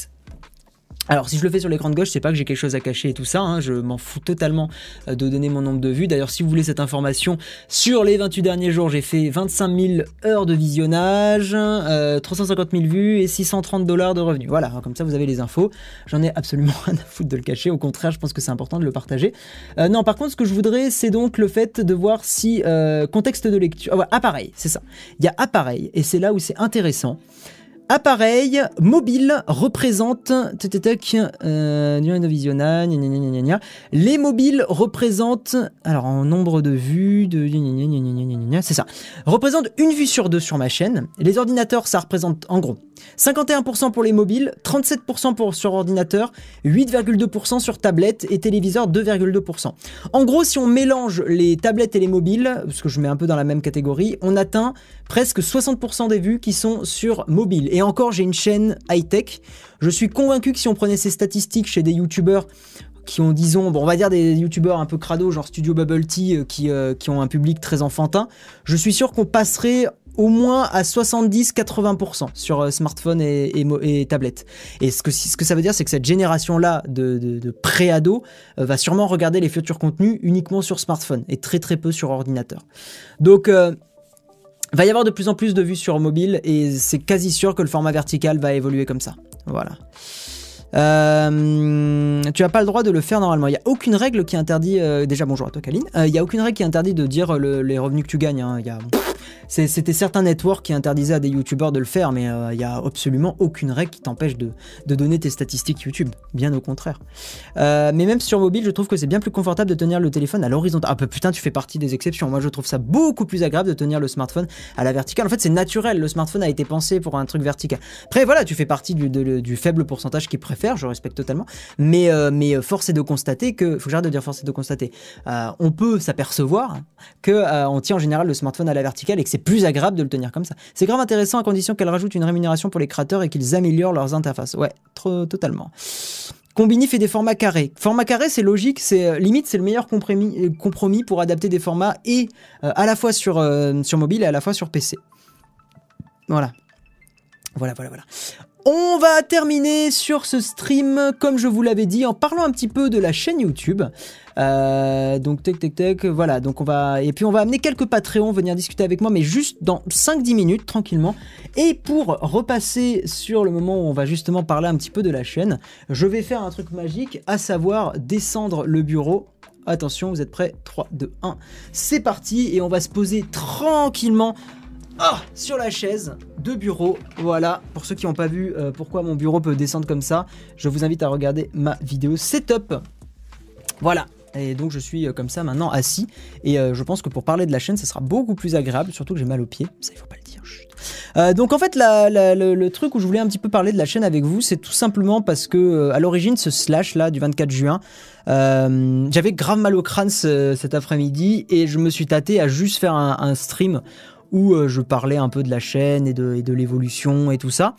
Alors si je le fais sur l'écran de gauche, c'est pas que j'ai quelque chose à cacher et tout ça, hein. je m'en fous totalement euh, de donner mon nombre de vues. D'ailleurs si vous voulez cette information, sur les 28 derniers jours j'ai fait 25 000 heures de visionnage, 350 euh, 000 vues et 630 dollars de revenus. Voilà, comme ça vous avez les infos. J'en ai absolument *laughs* rien à foutre de le cacher, au contraire je pense que c'est important de le partager. Euh, non par contre ce que je voudrais c'est donc le fait de voir si contexte de lecture... Ah appareil, c'est ça. Il y a appareil et c'est là où c'est intéressant. Appareil mobile représente euh, les mobiles représentent alors en nombre de vues de c'est ça représente une vue sur deux sur ma chaîne les ordinateurs ça représente en gros 51% pour les mobiles, 37% pour sur ordinateur, 8,2% sur tablette et téléviseur 2,2%. En gros, si on mélange les tablettes et les mobiles, parce que je mets un peu dans la même catégorie, on atteint presque 60% des vues qui sont sur mobile. Et encore, j'ai une chaîne high-tech. Je suis convaincu que si on prenait ces statistiques chez des youtubeurs qui ont, disons, bon, on va dire des youtubeurs un peu crado, genre Studio Bubble Tea, euh, qui, euh, qui ont un public très enfantin, je suis sûr qu'on passerait au moins à 70-80% sur euh, smartphone et, et, tablette. Et ce que, ça veut dire, c'est que cette génération-là de, de, pré-ado va sûrement regarder les futurs contenus uniquement sur smartphone et très très peu sur ordinateur. Donc, va y avoir de plus en plus de vues sur mobile et c'est quasi sûr que le format vertical va évoluer comme ça. Voilà. Euh, tu n'as pas le droit de le faire normalement. Il n'y a aucune règle qui interdit. Euh, déjà, bonjour à toi, Kaline. Euh, il n'y a aucune règle qui interdit de dire les revenus que tu gagnes. Hein. C'était certains networks qui interdisaient à des youtubeurs de le faire, mais il euh, n'y a absolument aucune règle qui t'empêche de, donner tes statistiques YouTube. Bien au contraire. Euh, mais même sur mobile, je trouve que c'est bien plus confortable de tenir le téléphone à l'horizontale. Ah bah, putain, tu fais partie des exceptions. Moi, je trouve ça beaucoup plus agréable de tenir le smartphone à la verticale. En fait, c'est naturel. Le smartphone a été pensé pour un truc vertical. Après, voilà, tu fais partie du, faible pourcentage qui préfère. Je respecte totalement. Mais, euh, force est de constater que, faut que j'arrête de dire force est de constater. on peut s'apercevoir que on tient en général le smartphone à la verticale et que c'est plus agréable de le tenir comme ça. C'est grave intéressant à condition qu'elle rajoute une rémunération pour les créateurs et qu'ils améliorent leurs interfaces. Ouais, trop, totalement. Combini fait des formats carrés. Format carré, c'est logique, c'est euh, limite c'est le meilleur compromis, euh, compromis pour adapter des formats et euh, à la fois sur, sur mobile et à la fois sur PC. Voilà. Voilà, voilà, voilà. On va terminer sur ce stream, comme je vous l'avais dit, en parlant un petit peu de la chaîne YouTube. Euh, donc, tech, tech, tech, voilà. Donc, on va. Et puis, on va amener quelques Patreons venir discuter avec moi, mais juste dans 5-10 minutes, tranquillement. Et pour repasser sur le moment où on va justement parler un petit peu de la chaîne, je vais faire un truc magique, à savoir descendre le bureau Attention, vous êtes prêts? 3, 2, 1. C'est parti et on va se poser tranquillement ah, sur la chaise de bureau. Voilà, pour ceux qui n'ont pas vu euh, pourquoi mon bureau peut descendre comme ça, je vous invite à regarder ma vidéo setup. Voilà, et donc je suis euh, comme ça maintenant assis. Et euh, je pense que pour parler de la chaîne, ça sera beaucoup plus agréable, surtout que j'ai mal aux pieds. Ça, il faut pas le dire. donc en fait, le, truc où je voulais un petit peu parler de la chaîne avec vous, c'est tout simplement parce que à l'origine, ce slash là du 24 juin, j'avais grave mal au crâne cet après-midi et je me suis tâté à juste faire un stream où euh, je parlais un peu de la chaîne et de, de l'évolution et tout ça.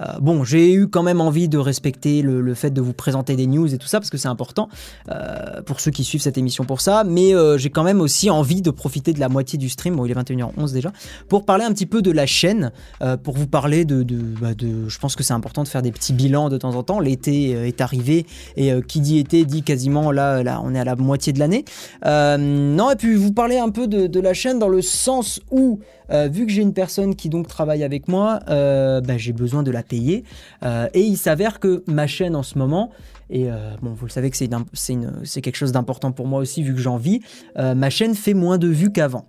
Euh, bon, j'ai eu quand même envie de respecter le, fait de vous présenter des news et tout ça parce que c'est important euh, pour ceux qui suivent cette émission pour ça. Mais j'ai quand même aussi envie de profiter de la moitié du stream, bon il est 21h11 déjà, pour parler un petit peu de la chaîne, pour vous parler de, de, bah, de je pense que c'est important de faire des petits bilans de temps en temps. L'été est arrivé et qui dit été dit quasiment là, là on est à la moitié de l'année. non et puis vous parler un peu de, de la chaîne dans le sens où euh, vu que j'ai une personne qui donc travaille avec moi, euh, bah, j'ai besoin de la payer. Euh, et il s'avère que ma chaîne en ce moment, et bon, vous le savez que c'est, quelque chose d'important pour moi aussi vu que j'en vis, ma chaîne fait moins de vues qu'avant.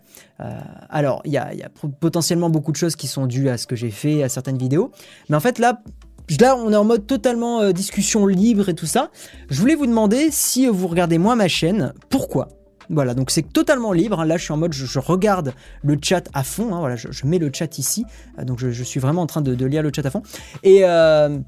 alors, il y a, y a, potentiellement beaucoup de choses qui sont dues à ce que j'ai fait, à certaines vidéos. Mais en fait, là, Là, on est en mode totalement discussion libre et tout ça. Je voulais vous demander si vous regardez moi ma chaîne, pourquoi? Voilà, donc c'est totalement libre. Hein. Là, je suis en mode, je, regarde le chat à fond. Hein. Voilà, je, mets le chat ici. Euh, donc, je, suis vraiment en train de, lire le chat à fond. Euh,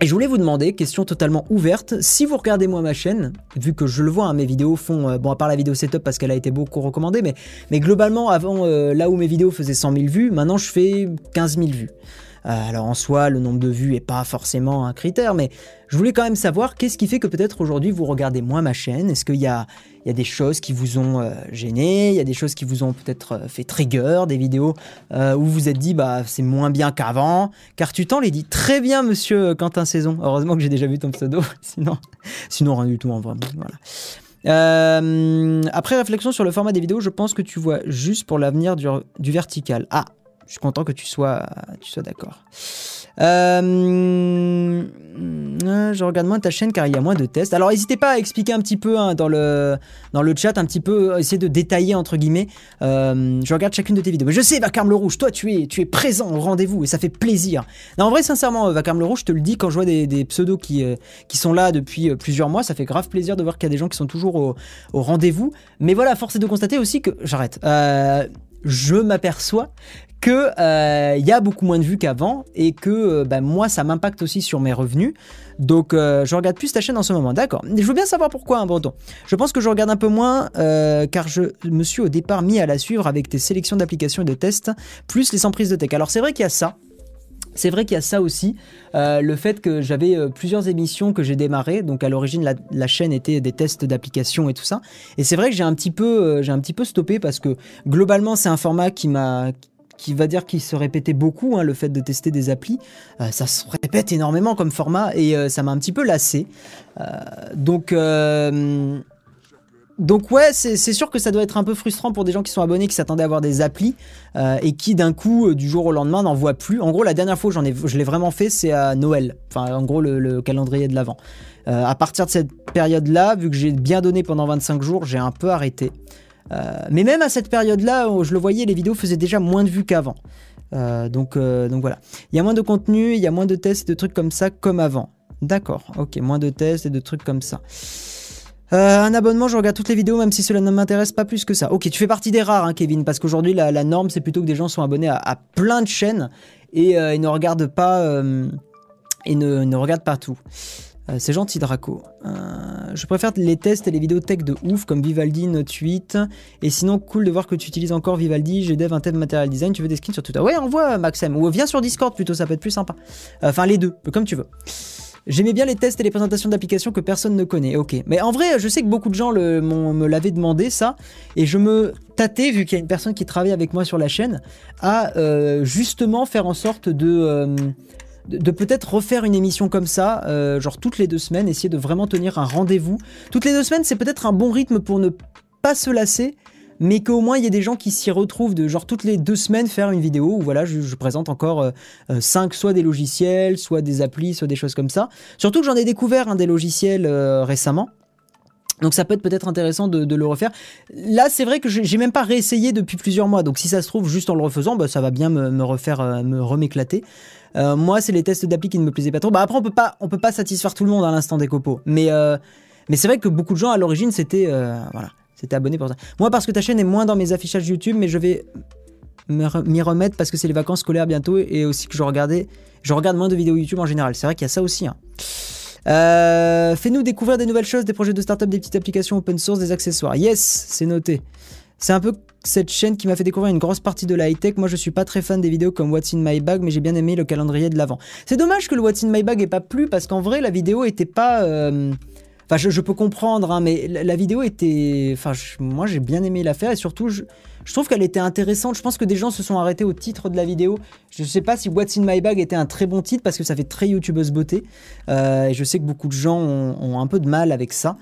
et, je voulais vous demander, question totalement ouverte, si vous regardez moi ma chaîne, vu que je le vois, hein, mes vidéos font, euh, bon à part la vidéo setup parce qu'elle a été beaucoup recommandée, mais, mais globalement, avant, là où mes vidéos faisaient 100 000 vues, maintenant je fais 15 000 vues. Euh, alors en soi, le nombre de vues est pas forcément un critère, mais je voulais quand même savoir qu'est-ce qui fait que peut-être aujourd'hui vous regardez moins ma chaîne. Est-ce qu'il y a, des choses qui vous ont euh, gêné, il y a des choses qui vous ont peut-être euh, fait trigger, des vidéos où vous vous êtes dit bah c'est moins bien qu'avant? Car tu t'en l'as dit très bien, monsieur Quentin Saison. Heureusement que j'ai déjà vu ton pseudo, *laughs* sinon, sinon rien du tout en vrai. Voilà. après réflexion sur le format des vidéos, je pense que tu vois juste pour l'avenir du, du vertical. Ah, je suis content que tu sois, tu sois d'accord. Euh, je regarde moins ta chaîne car il y a moins de tests. Alors n'hésitez pas à expliquer un petit peu hein, dans, le, dans le chat, un petit peu, essayer de détailler entre guillemets. Euh, je regarde chacune de tes vidéos. Je sais, Vacarme le Rouge, toi tu es, tu es présent au rendez-vous et ça fait plaisir. Non, en vrai, sincèrement, Vacarme le Rouge, je te le dis, quand je vois des, pseudos qui, euh, qui sont là depuis plusieurs mois, ça fait grave plaisir de voir qu'il y a des gens qui sont toujours au, au rendez-vous. Mais voilà, force est de constater aussi que, j'arrête, je m'aperçois que euh, il y a beaucoup moins de vues qu'avant et que euh, bah, moi ça m'impacte aussi sur mes revenus. Donc euh, je regarde plus ta chaîne en ce moment. D'accord. Je veux bien savoir pourquoi, hein, Breton. Je pense que je regarde un peu moins car je me suis au départ mis à la suivre avec tes sélections d'applications et de tests, plus les prise de tech. Alors c'est vrai qu'il y a ça. C'est vrai qu'il y a ça aussi, le fait que j'avais plusieurs émissions que j'ai démarrées, donc à l'origine la, chaîne était des tests d'applications et tout ça, et c'est vrai que j'ai un j'ai un petit peu stoppé parce que globalement c'est un format qui m'a, qui va dire qu'il se répétait beaucoup, hein, le fait de tester des applis. Euh, ça se répète énormément comme format et euh, ça m'a un petit peu lassé. Euh, donc, donc ouais, c'est sûr que ça doit être un peu frustrant pour des gens qui sont abonnés, qui s'attendaient à avoir des applis et qui d'un coup, du jour au lendemain, n'en voient plus. En gros, la dernière fois ai, je l'ai vraiment fait, c'est à Noël. Enfin, en gros, le, calendrier de l'avant. à partir de cette période-là, vu que j'ai bien donné pendant 25 jours, j'ai un peu arrêté. Euh, mais même à cette période-là, je le voyais, les vidéos faisaient déjà moins de vues qu'avant. Euh, donc, euh, donc voilà. Il y a moins de contenu, il y a moins de tests et de trucs comme ça comme avant. D'accord, ok, moins de tests et de trucs comme ça. un abonnement, je regarde toutes les vidéos, même si cela ne m'intéresse pas plus que ça. Ok, tu fais partie des rares, hein, Kevin, parce qu'aujourd'hui, la, norme, c'est plutôt que des gens sont abonnés à, plein de chaînes et ils ne regardent pas et ne regardent pas tout. Euh, c'est gentil Draco. Euh, je préfère les tests et les vidéos tech de ouf comme Vivaldi Note 8. Et sinon, cool de voir que tu utilises encore Vivaldi. J'ai dev un thème material design. Tu veux des skins sur Twitter? Ouais, envoie Maxem. Ou viens sur Discord plutôt, ça peut être plus sympa. Euh, enfin, les deux, comme tu veux. J'aimais bien les tests et les présentations d'applications que personne ne connaît. Ok. Mais en vrai, je sais que beaucoup de gens me l'avaient demandé ça. Et je me tâtais, vu qu'il y a une personne qui travaille avec moi sur la chaîne, à justement faire en sorte de de, peut-être refaire une émission comme ça, euh, genre toutes les deux semaines, essayer de vraiment tenir un rendez-vous. Toutes les deux semaines, c'est peut-être un bon rythme pour ne pas se lasser, mais qu'au moins il y ait des gens qui s'y retrouvent de genre toutes les deux semaines faire une vidéo où voilà, je, présente encore 5 euh, euh, soit des logiciels, soit des applis, soit des choses comme ça. Surtout que j'en ai découvert un des logiciels récemment. Donc ça peut être peut-être intéressant de, le refaire. Là, c'est vrai que j'ai même pas réessayé depuis plusieurs mois. Donc si ça se trouve, juste en le refaisant, bah, ça va bien me, refaire, me reméclater. Euh, moi, c'est les tests d'appli qui ne me plaisaient pas trop. Bah après, on peut pas, on peut pas satisfaire tout le monde à l'instant des copeaux. Mais, euh, mais c'est vrai que beaucoup de gens à l'origine, c'était, euh, voilà, c'était abonné pour ça. Moi, parce que ta chaîne est moins dans mes affichages YouTube, mais je vais m'y remettre parce que c'est les vacances scolaires bientôt et aussi que je je regarde moins de vidéos YouTube en général. C'est vrai qu'il y a ça aussi. Hein. Fais-nous découvrir des nouvelles choses, des projets de start-up, des petites applications open source, des accessoires. Yes, c'est noté. C'est un peu cette chaîne qui m'a fait découvrir une grosse partie de la high-tech. Moi, je suis pas très fan des vidéos comme What's in My Bag, mais j'ai bien aimé le calendrier de l'avant. C'est dommage que le What's in My Bag ait pas plu parce qu'en vrai, la vidéo était pas. Euh, je, peux comprendre, hein, mais la, vidéo était. Enfin, moi, j'ai bien aimé l'affaire et surtout, je, trouve qu'elle était intéressante. Je pense que des gens se sont arrêtés au titre de la vidéo. Je sais pas si What's in My Bag était un très bon titre parce que ça fait très youtubeuse beauté. Euh, et je sais que beaucoup de gens ont, un peu de mal avec ça.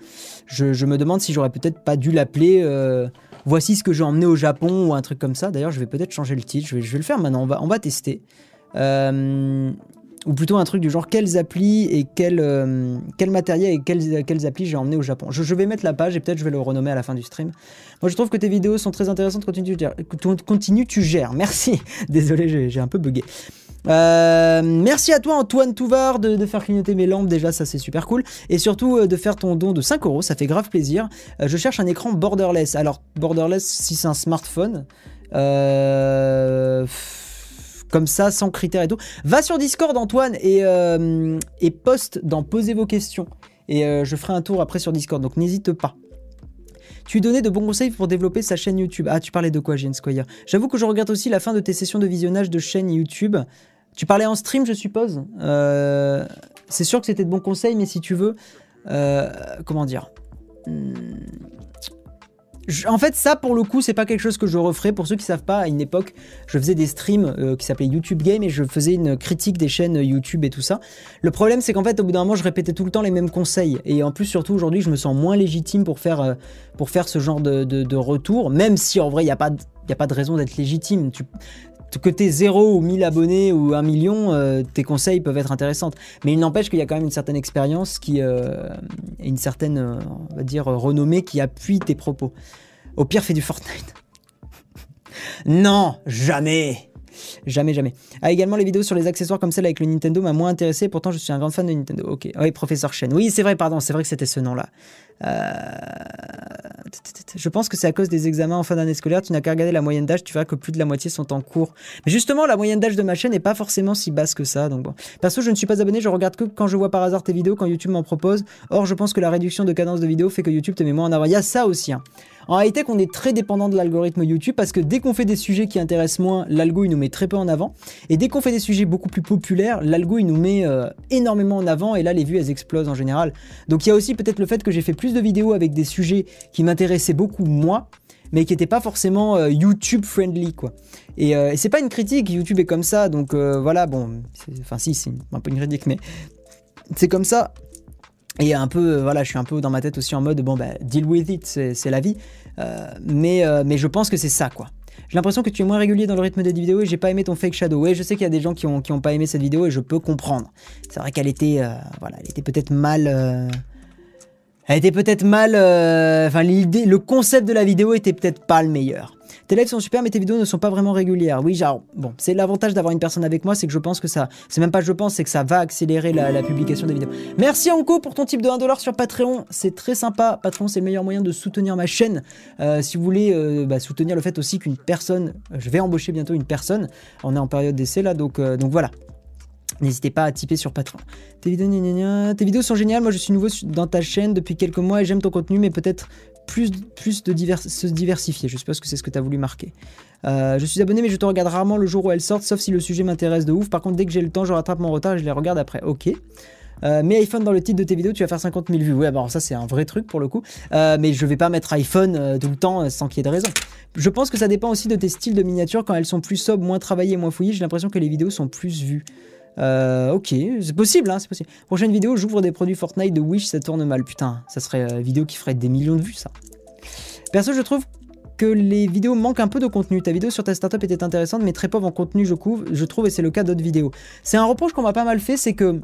Je, me demande si j'aurais peut-être pas dû l'appeler. Euh, voici ce que j'ai emmené au Japon ou un truc comme ça. D'ailleurs, je vais peut-être changer le titre. Je vais, je vais, le faire maintenant. On va, on va tester. Euh, ou plutôt un truc du genre quelles applis et quel, euh, quel matériel et quelles, quelles applis j'ai emmené au Japon. Je, vais mettre la page et peut-être je vais le renommer à la fin du stream. Moi je trouve que tes vidéos sont très intéressantes, continue, continue tu gères. Merci. *laughs* Désolé, j'ai un peu bugué. Euh, merci à toi Antoine Touvard de, faire clignoter mes lampes, déjà ça c'est super cool. Et surtout euh, de faire ton don de 5 euros, ça fait grave plaisir. Euh, je cherche un écran borderless. Alors borderless si c'est un smartphone. Comme ça, sans critères et tout. Va sur Discord Antoine et, et poste dans Posez vos questions. Et je ferai un tour après sur Discord, donc n'hésite pas. Tu donnais de bons conseils pour développer sa chaîne YouTube. Ah, tu parlais de quoi, Jane Squire? J'avoue que je regarde aussi la fin de tes sessions de visionnage de chaîne YouTube. Tu parlais en stream, je suppose? Euh, c'est sûr que c'était de bons conseils, mais si tu veux, euh, comment dire? Hmm, en fait, ça pour le coup, c'est pas quelque chose que je referais. Pour ceux qui savent pas, à une époque, je faisais des streams euh, qui s'appelaient YouTube Game et je faisais une critique des chaînes YouTube et tout ça. Le problème, c'est qu'en fait, au bout d'un moment, je répétais tout le temps les mêmes conseils. Et en plus, surtout aujourd'hui, je me sens moins légitime pour faire, pour faire ce genre de, de retour, même si en vrai, il n'y a pas a pas de raison d'être légitime. Que t'es 0 ou 1000 abonnés ou 1 million, euh, tes conseils peuvent être intéressants. Mais il n'empêche qu'il y a quand même une certaine expérience qui, euh, une certaine, euh, on va dire, renommée qui appuie tes propos. Au pire, fais du Fortnite. *laughs* non, jamais Jamais, jamais. Ah, également, les vidéos sur les accessoires comme celle avec le Nintendo m'a moins intéressé. Pourtant, je suis un grand fan de Nintendo. Ok. Oui, professeur Chen. Oui, c'est vrai, pardon. C'est vrai que c'était ce nom-là. Je pense que c'est à cause des examens en fin d'année scolaire. Tu n'as qu'à regarder la moyenne d'âge, tu verras que plus de la moitié sont en cours. Mais justement, la moyenne d'âge de ma chaîne n'est pas forcément si basse que ça. Donc bon. Perso, je ne suis pas abonné, je regarde que quand je vois par hasard tes vidéos, quand YouTube m'en propose. Or, je pense que la réduction de cadence de vidéo fait que YouTube te met moins en avant. Il y a ça aussi. Hein. En réalité, qu'on est très dépendant de l'algorithme YouTube parce que dès qu'on fait des sujets qui intéressent moins, l'algo il nous met très peu en avant. Et dès qu'on fait des sujets beaucoup plus populaires, l'algo il nous met euh, énormément en avant et là les vues elles explosent en général. Donc il y a aussi peut-être le fait que j'ai fait plus de vidéos avec des sujets qui m'intéressaient beaucoup moi mais qui n'étaient pas forcément euh, YouTube friendly quoi. Euh, et, c'est pas une critique, YouTube est comme ça, donc voilà, bon, enfin si, c'est un peu une critique, mais c'est comme ça. Et un peu, voilà, je suis un peu dans ma tête aussi en mode, bon, bah, deal with it, c'est la vie. Euh, mais, euh, mais je pense que c'est ça, quoi. J'ai l'impression que tu es moins régulier dans le rythme des vidéos et j'ai pas aimé ton fake shadow. Ouais, je sais qu'il y a des gens qui ont, qui ont pas aimé cette vidéo et je peux comprendre. C'est vrai qu'elle était, euh, voilà, elle était peut-être mal. Elle était peut-être mal. Enfin, l'idée, le concept de la vidéo était peut-être pas le meilleur. Tes lives sont super, mais tes vidéos ne sont pas vraiment régulières. Oui, genre, bon, c'est l'avantage d'avoir une personne avec moi, c'est que je pense que ça, c'est même pas je pense, c'est que ça va accélérer la, publication des vidéos. Merci Anko pour ton type de 1$ sur Patreon, c'est très sympa. Patreon, c'est le meilleur moyen de soutenir ma chaîne. Euh, si vous voulez euh, bah, soutenir le fait aussi qu'une personne, je vais embaucher bientôt une personne, on est en période d'essai là, donc, euh, voilà. N'hésitez pas à typer sur Patreon. Tes vidéos sont géniales. Moi, je suis nouveau dans ta chaîne depuis quelques mois et j'aime ton contenu, mais peut-être plus, de se diversifier. Je suppose que c'est ce que tu voulu marquer. Euh, je suis abonné, mais je te regarde rarement le jour où elles sortent, sauf si le sujet m'intéresse de ouf. Par contre, dès que j'ai le temps, je rattrape mon retard et je les regarde après. Ok. Euh, mets iPhone dans le titre de tes vidéos, tu vas faire 50 000 vues. Ouais, alors ça c'est un vrai truc pour le coup. Euh, mais je vais pas mettre iPhone tout le temps sans qu'il y ait de raison. Je pense que ça dépend aussi de tes styles de miniature. Quand elles sont plus sobres, moins travaillées, moins fouillées, j'ai l'impression que les vidéos sont plus vues. Euh, ok, c'est possible, hein, c'est possible. Prochaine vidéo, j'ouvre des produits Fortnite de Wish, ça tourne mal. Putain, ça serait une vidéo qui ferait des millions de vues, ça. Perso, je trouve que les vidéos manquent un peu de contenu. Ta vidéo sur ta startup était intéressante, mais très pauvre en contenu, je, je trouve, et c'est le cas d'autres vidéos. C'est un reproche qu'on m'a pas mal fait, c'est que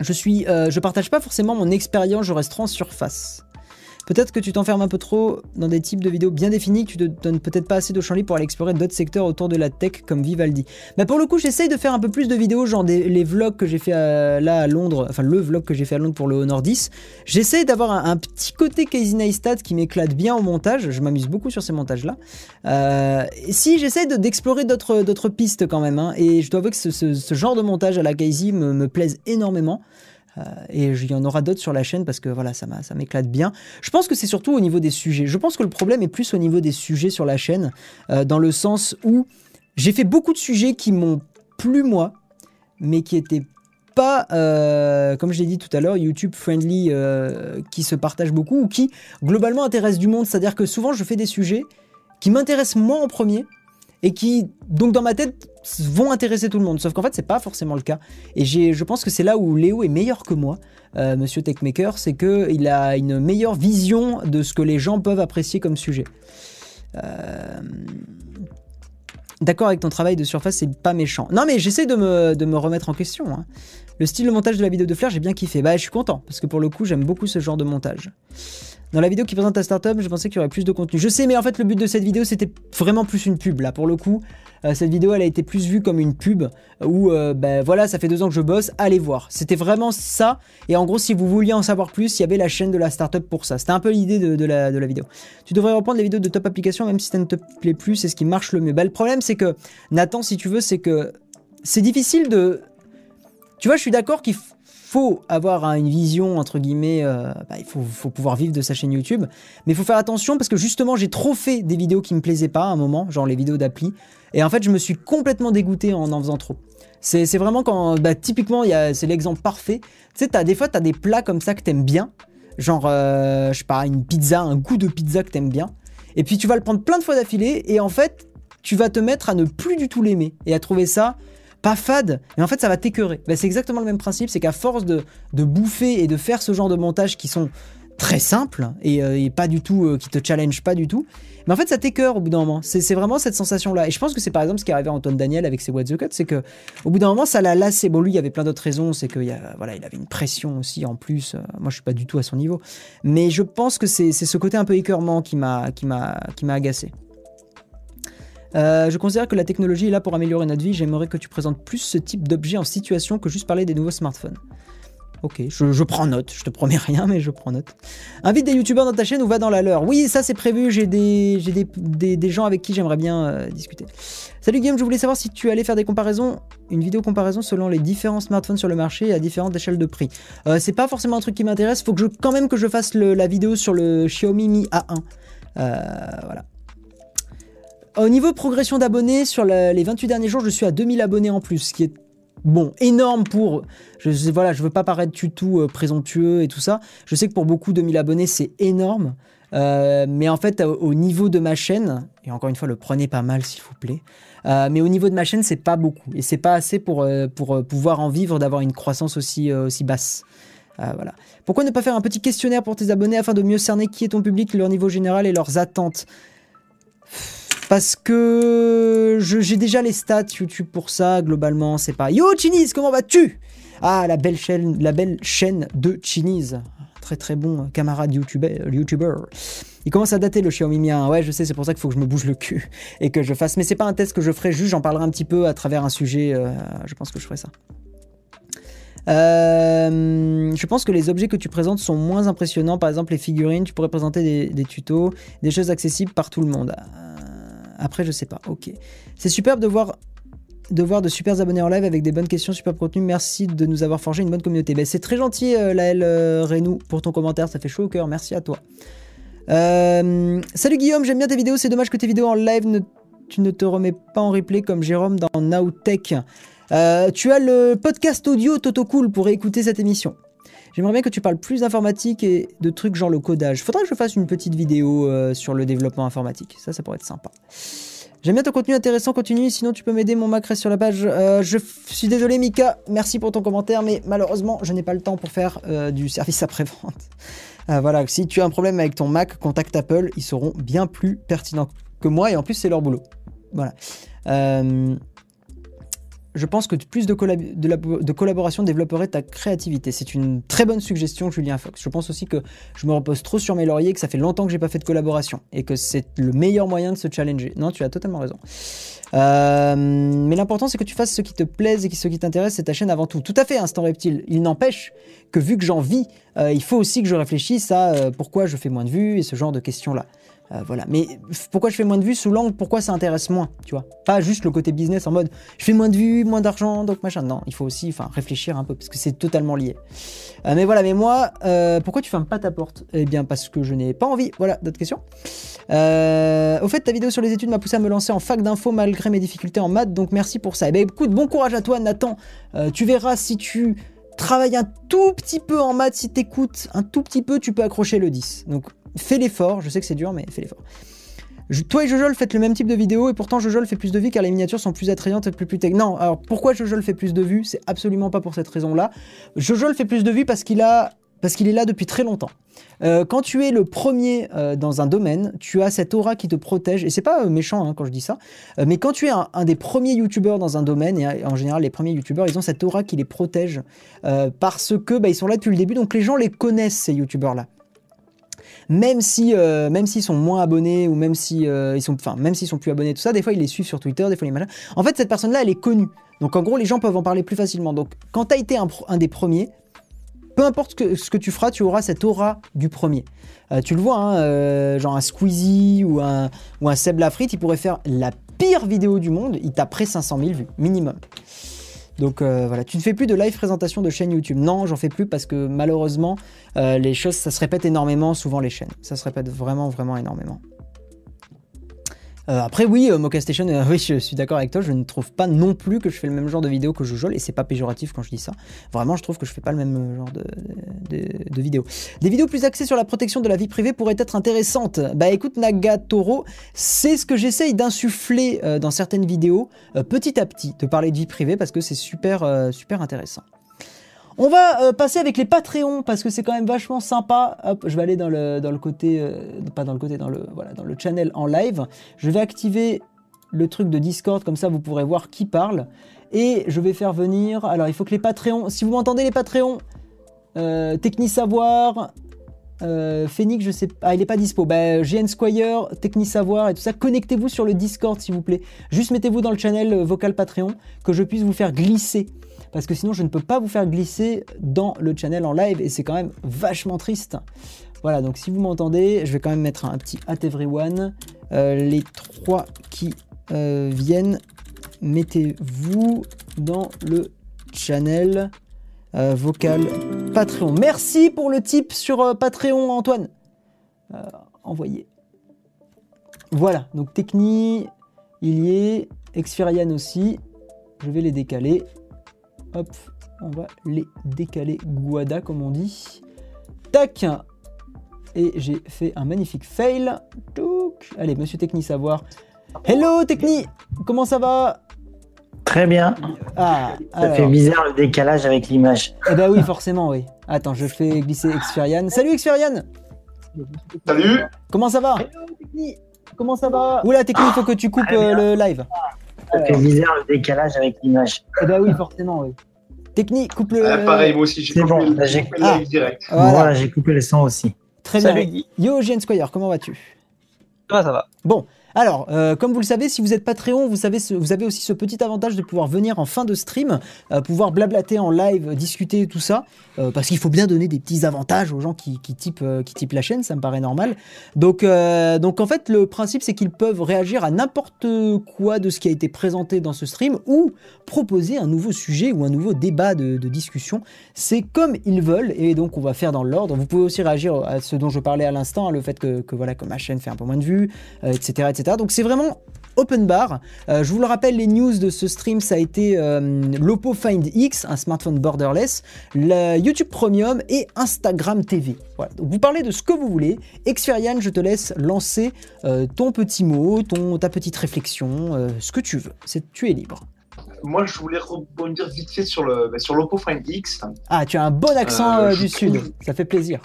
je suis, euh, je partage pas forcément mon expérience, je reste en surface. Peut-être que tu t'enfermes un peu trop dans des types de vidéos bien définis, tu te donnes peut-être pas assez de champ pour aller explorer d'autres secteurs autour de la tech comme Vivaldi. Mais pour le coup, j'essaye de faire un peu plus de vidéos, genre des, les vlogs que j'ai fait là à Londres, enfin le vlog que j'ai fait à Londres pour le Honor 10. J'essaye d'avoir un, petit côté Casey Neistat qui m'éclate bien au montage, je m'amuse beaucoup sur ces montages-là. Euh, si j'essaye d'explorer d'autres pistes quand même, hein, et je dois avouer que ce, genre de montage à la Casey me, me plaise énormément. Euh, et il y en aura d'autres sur la chaîne parce que voilà, ça m'éclate bien. Je pense que c'est surtout au niveau des sujets. Je pense que le problème est plus au niveau des sujets sur la chaîne, euh, dans le sens où j'ai fait beaucoup de sujets qui m'ont plu moi, mais qui étaient pas, euh, comme je l'ai dit tout à l'heure, YouTube friendly, qui se partagent beaucoup ou qui globalement intéressent du monde. C'est-à-dire que souvent je fais des sujets qui m'intéressent moi en premier, et qui, donc dans ma tête, vont intéresser tout le monde. Sauf qu'en fait, c'est pas forcément le cas. Et je pense que c'est là où Léo est meilleur que moi, euh, Monsieur Techmaker, c'est qu'il a une meilleure vision de ce que les gens peuvent apprécier comme sujet. Euh, d'accord avec ton travail de surface, c'est pas méchant. Non, mais j'essaie de me, de me, remettre en question. Hein. Le style de montage de la vidéo de Flair, j'ai bien kiffé. Bah, je suis content, parce que pour le coup, j'aime beaucoup ce genre de montage. Dans la vidéo qui présente ta startup, je pensais qu'il y aurait plus de contenu. Je sais, mais en fait, le but de cette vidéo, c'était vraiment plus une pub. Là, pour le coup, euh, cette vidéo, elle a été plus vue comme une pub où, euh, ben voilà, ça fait deux ans que je bosse, allez voir. C'était vraiment ça. Et en gros, si vous vouliez en savoir plus, il y avait la chaîne de la startup pour ça. C'était un peu l'idée de, la, de la vidéo. Tu devrais reprendre les vidéos de top application, même si ça ne te plaît plus, c'est ce qui marche le mieux. Ben, le problème, c'est que, Nathan, si tu veux, c'est que c'est difficile de. Tu vois, je suis d'accord qu'il faut avoir une vision, entre guillemets, euh, bah, il faut, pouvoir vivre de sa chaîne YouTube. Mais il faut faire attention parce que justement, j'ai trop fait des vidéos qui me plaisaient pas à un moment, genre les vidéos d'appli. Et en fait, je me suis complètement dégoûté en en faisant trop. C'est vraiment quand, bah, typiquement, c'est l'exemple parfait. Tu sais, des fois, tu as des plats comme ça que t'aimes bien. Genre, euh, je sais pas, une pizza, un goût de pizza que t'aimes bien. Et puis tu vas le prendre plein de fois d'affilée. Et en fait, tu vas te mettre à ne plus du tout l'aimer. Et à trouver ça pas fade, mais en fait ça va t'écœurer. Ben, c'est exactement le même principe, c'est qu'à force de, bouffer et de faire ce genre de montage qui sont très simples et, euh, pas du tout, euh, qui te challenge pas du tout, mais en fait ça t'écœure au bout d'un moment. C'est vraiment cette sensation-là. Et je pense que c'est par exemple ce qui est arrivé à Antoine Daniel avec ses What the Cut, c'est que au bout d'un moment ça l'a lassé. Bon lui il y avait plein d'autres raisons, c'est qu'il voilà, il avait une pression aussi en plus. Euh, moi je suis pas du tout à son niveau, mais je pense que c'est ce côté un peu écœurement qui m'a agacé. Je considère que la technologie est là pour améliorer notre vie. J'aimerais que tu présentes plus ce type d'objet en situation que juste parler des nouveaux smartphones. Ok, je, prends note, je te promets rien, mais je prends note. Invite des youtubeurs dans ta chaîne ou va dans la leur. Oui, ça c'est prévu, j'ai des, des, des, gens avec qui j'aimerais bien euh, discuter. Salut Guillaume, je voulais savoir si tu allais faire des comparaisons, une vidéo comparaison selon les différents smartphones sur le marché à différentes échelles de prix. Euh, c'est pas forcément un truc qui m'intéresse, faut que je, quand même que je fasse la vidéo sur le Xiaomi Mi A1. Euh, voilà. Au niveau progression d'abonnés, sur les 28 derniers jours, je suis à 2000 abonnés en plus, ce qui est bon, énorme pour. Je, voilà, je veux pas paraître du tout euh, présomptueux et tout ça. Je sais que pour beaucoup, 2000 abonnés, c'est énorme. Euh, mais en fait, au, niveau de ma chaîne, et encore une fois, le prenez pas mal s'il vous plaît. Euh, mais au niveau de ma chaîne, c'est pas beaucoup et c'est pas assez pour, pouvoir en vivre d'avoir une croissance aussi, aussi basse. voilà. Pourquoi ne pas faire un petit questionnaire pour tes abonnés afin de mieux cerner qui est ton public, leur niveau général et leurs attentes? Parce que j'ai déjà les stats YouTube pour ça, globalement, c'est pas... Yo Chiniz, comment vas-tu? Ah, la belle, chaîne, la belle chaîne de Chiniz. Très très bon camarade YouTuber. YouTuber. Il commence à dater le Xiaomi Mi 1. Ouais, je sais, c'est pour ça qu'il faut que je me bouge le cul et que je fasse. Mais c'est pas un test que je ferai, juste j'en parlerai un petit peu à travers un sujet. Euh, je pense que je ferai ça. Euh, je pense que les objets que tu présentes sont moins impressionnants. Par exemple, les figurines, tu pourrais présenter des, des tutos, des choses accessibles par tout le monde. Après, je sais pas. Ok. C'est superbe de voir de voir super abonnés en live avec des bonnes questions, super contenu. Merci de nous avoir forgé une bonne communauté. Ben, c'est très gentil, euh, Laël euh, pour ton commentaire. Ça fait chaud au cœur. Merci à toi. Euh, salut Guillaume, j'aime bien tes vidéos. C'est dommage que tes vidéos en live, ne, tu ne te remets pas en replay comme Jérôme dans Nowtech. Euh, tu as le podcast audio Toto Cool pour écouter cette émission. J'aimerais bien que tu parles plus d'informatique et de trucs genre le codage. Faudrait que je fasse une petite vidéo euh, sur le développement informatique. Ça, ça pourrait être sympa. J'aime bien ton contenu intéressant, continue, sinon tu peux m'aider, mon Mac reste sur la page. Euh, je suis désolé Mika, merci pour ton commentaire, mais malheureusement je n'ai pas le temps pour faire euh, du service après-vente. voilà, si tu as un problème avec ton Mac, contacte Apple, ils seront bien plus pertinents que moi, et en plus c'est leur boulot. Voilà je pense que plus de, collaboration développerait ta créativité. C'est une très bonne suggestion, Julien Fox. Je pense aussi que je me repose trop sur mes lauriers, que ça fait longtemps que j'ai pas fait de collaboration et que c'est le meilleur moyen de se challenger. Non, tu as totalement raison. Euh, mais l'important, c'est que tu fasses ce qui te plaise et ce qui t'intéresse, c'est ta chaîne avant tout. Tout à fait, Instant Reptile. Il n'empêche que vu que j'en vis, euh, il faut aussi que je réfléchisse à euh, pourquoi je fais moins de vues et ce genre de questions-là. Euh, voilà. Mais pourquoi je fais moins de vues sous l'angle Pourquoi ça intéresse moins Tu vois? Pas juste le côté business en mode je fais moins de vues, moins d'argent, donc machin. Non, il faut aussi enfin, réfléchir un peu parce que c'est totalement lié. Euh, mais voilà, mais moi, euh, pourquoi tu fermes pas ta porte? Eh bien, parce que je n'ai pas envie. Voilà, d'autres questions Au fait, ta vidéo sur les études m'a poussé à me lancer en fac d'info malgré mes difficultés en maths, donc merci pour ça. Eh bien, écoute, bon courage à toi, Nathan. tu verras si tu travailles un tout petit peu en maths, si t'écoutes un tout petit peu, tu peux accrocher le 10. Donc Fais l'effort, je sais que c'est dur, mais fais l'effort. toi et Jojol faites le même type de vidéo et pourtant Jojol fait plus de vues car les miniatures sont plus attrayantes et plus plus tech. Non, alors pourquoi Jojol fait plus de vues? C'est absolument pas pour cette raison-là. Jojol fait plus de vues parce qu'il a parce qu'il est là depuis très longtemps. Euh, quand tu es le premier euh, dans un domaine, tu as cette aura qui te protège, et c'est pas euh, méchant hein, quand je dis ça, mais quand tu es un, des premiers youtubeurs dans un domaine, et en général les premiers youtubeurs, ils ont cette aura qui les protège parce que bah, ils sont là depuis le début, donc les gens les connaissent ces youtubeurs-là même si euh, même s'ils sont moins abonnés ou même si euh, ils sont enfin même s'ils sont plus abonnés tout ça des fois ils les suivent sur Twitter des fois les machins en fait cette personne là elle est connue donc en gros les gens peuvent en parler plus facilement donc quand tu as été un, des premiers peu importe ce que, tu feras, tu auras cette aura du premier. Euh, tu le vois, hein, genre un Squeezie ou un, ou un Seb il pourrait faire la pire vidéo du monde, il taperait 500 000 vues, minimum. Donc euh, voilà, tu ne fais plus de live présentation de chaîne YouTube. Non, j'en fais plus parce que malheureusement, euh, les choses, ça se répète énormément, souvent les chaînes. Ça se répète vraiment, vraiment énormément. Euh, après, oui, Mocha Station, *laughs* oui, je suis d'accord avec toi, je ne trouve pas non plus que je fais le même genre de vidéo que Joujol, et c'est pas péjoratif quand je dis ça. Vraiment, je trouve que je fais pas le même genre de, de, vidéos. Des vidéos plus axées sur la protection de la vie privée pourraient être intéressantes. Bah écoute, Nagatoro, c'est ce que j'essaye d'insuffler dans certaines vidéos, petit à petit, de parler de vie privée, parce que c'est super, super intéressant. On va euh, passer avec les Patreons parce que c'est quand même vachement sympa. Hop, je vais aller dans le, côté, euh, pas dans le côté, dans le, voilà, dans le channel en live. Je vais activer le truc de Discord, comme ça vous pourrez voir qui parle. Et je vais faire venir. Alors il faut que les Patreons, si vous m'entendez les Patreons, euh, Savoir, euh, Phoenix, je sais pas, ah, il est pas dispo. Bah, GN Squire, Savoir et tout ça, connectez-vous sur le Discord s'il vous plaît. Juste mettez-vous dans le channel vocal Patreon que je puisse vous faire glisser parce que sinon je ne peux pas vous faire glisser dans le channel en live et c'est quand même vachement triste. Voilà, donc si vous m'entendez, je vais quand même mettre un petit at everyone. Euh, les trois qui euh, viennent, mettez-vous dans le channel euh, vocal Patreon. Merci pour le tip sur Patreon, Antoine. envoyé. Voilà, donc Techni, il y est, aussi. Je vais les décaler. Hop, on va les décaler Guada comme on dit. Tac Et j'ai fait un magnifique fail. Allez, monsieur Techni Savoir. Hello Techni Comment ça va? Très bien. Ah, ça fait bizarre le décalage avec l'image. Eh ben oui, forcément, oui. Attends, je fais glisser Exferian. Salut Exferian Salut Comment ça va? Hello Techni Comment ça va? Oula Techni, il faut que tu coupes euh, le live. Ça fait bizarre le décalage avec l'image. Eh ben oui, forcément, oui. Technique, coupe le. Ah, pareil, moi aussi, j'ai bon, coupé, j'ai coupé le live direct. Voilà, j'ai coupé le son aussi. Très Salut, bien. Guy. Yo, GN Squire, comment vas-tu? Ça va, ça va. Bon, alors, euh, comme vous le savez, si vous êtes Patreon, vous, avez aussi ce petit avantage de pouvoir venir en fin de stream, euh, pouvoir blablater en live, discuter, tout ça, euh, parce qu'il faut bien donner des petits avantages aux gens qui, typent, la chaîne, ça me paraît normal. Donc, en fait, le principe, c'est qu'ils peuvent réagir à n'importe quoi de ce qui a été présenté dans ce stream, ou proposer un nouveau sujet ou un nouveau débat de, discussion. C'est comme ils veulent, et donc on va faire dans l'ordre. Vous pouvez aussi réagir à ce dont je parlais à l'instant, hein, le fait que, voilà, que ma chaîne fait un peu moins de vues, etc., etc. Donc c'est vraiment open bar. Euh, je vous le rappelle, les news de ce stream, ça a été euh, l'Oppo Find X, un smartphone borderless, la YouTube Premium et Instagram TV. Voilà. Donc vous parlez de ce que vous voulez. Exferian, je te laisse lancer euh, ton petit mot, ton, ta petite réflexion, euh, ce que tu veux. C'est, tu es libre. Moi, je voulais rebondir vite fait sur le bah, sur l'Oppo Find X. Ah, tu as un bon accent du sud. Ça fait plaisir.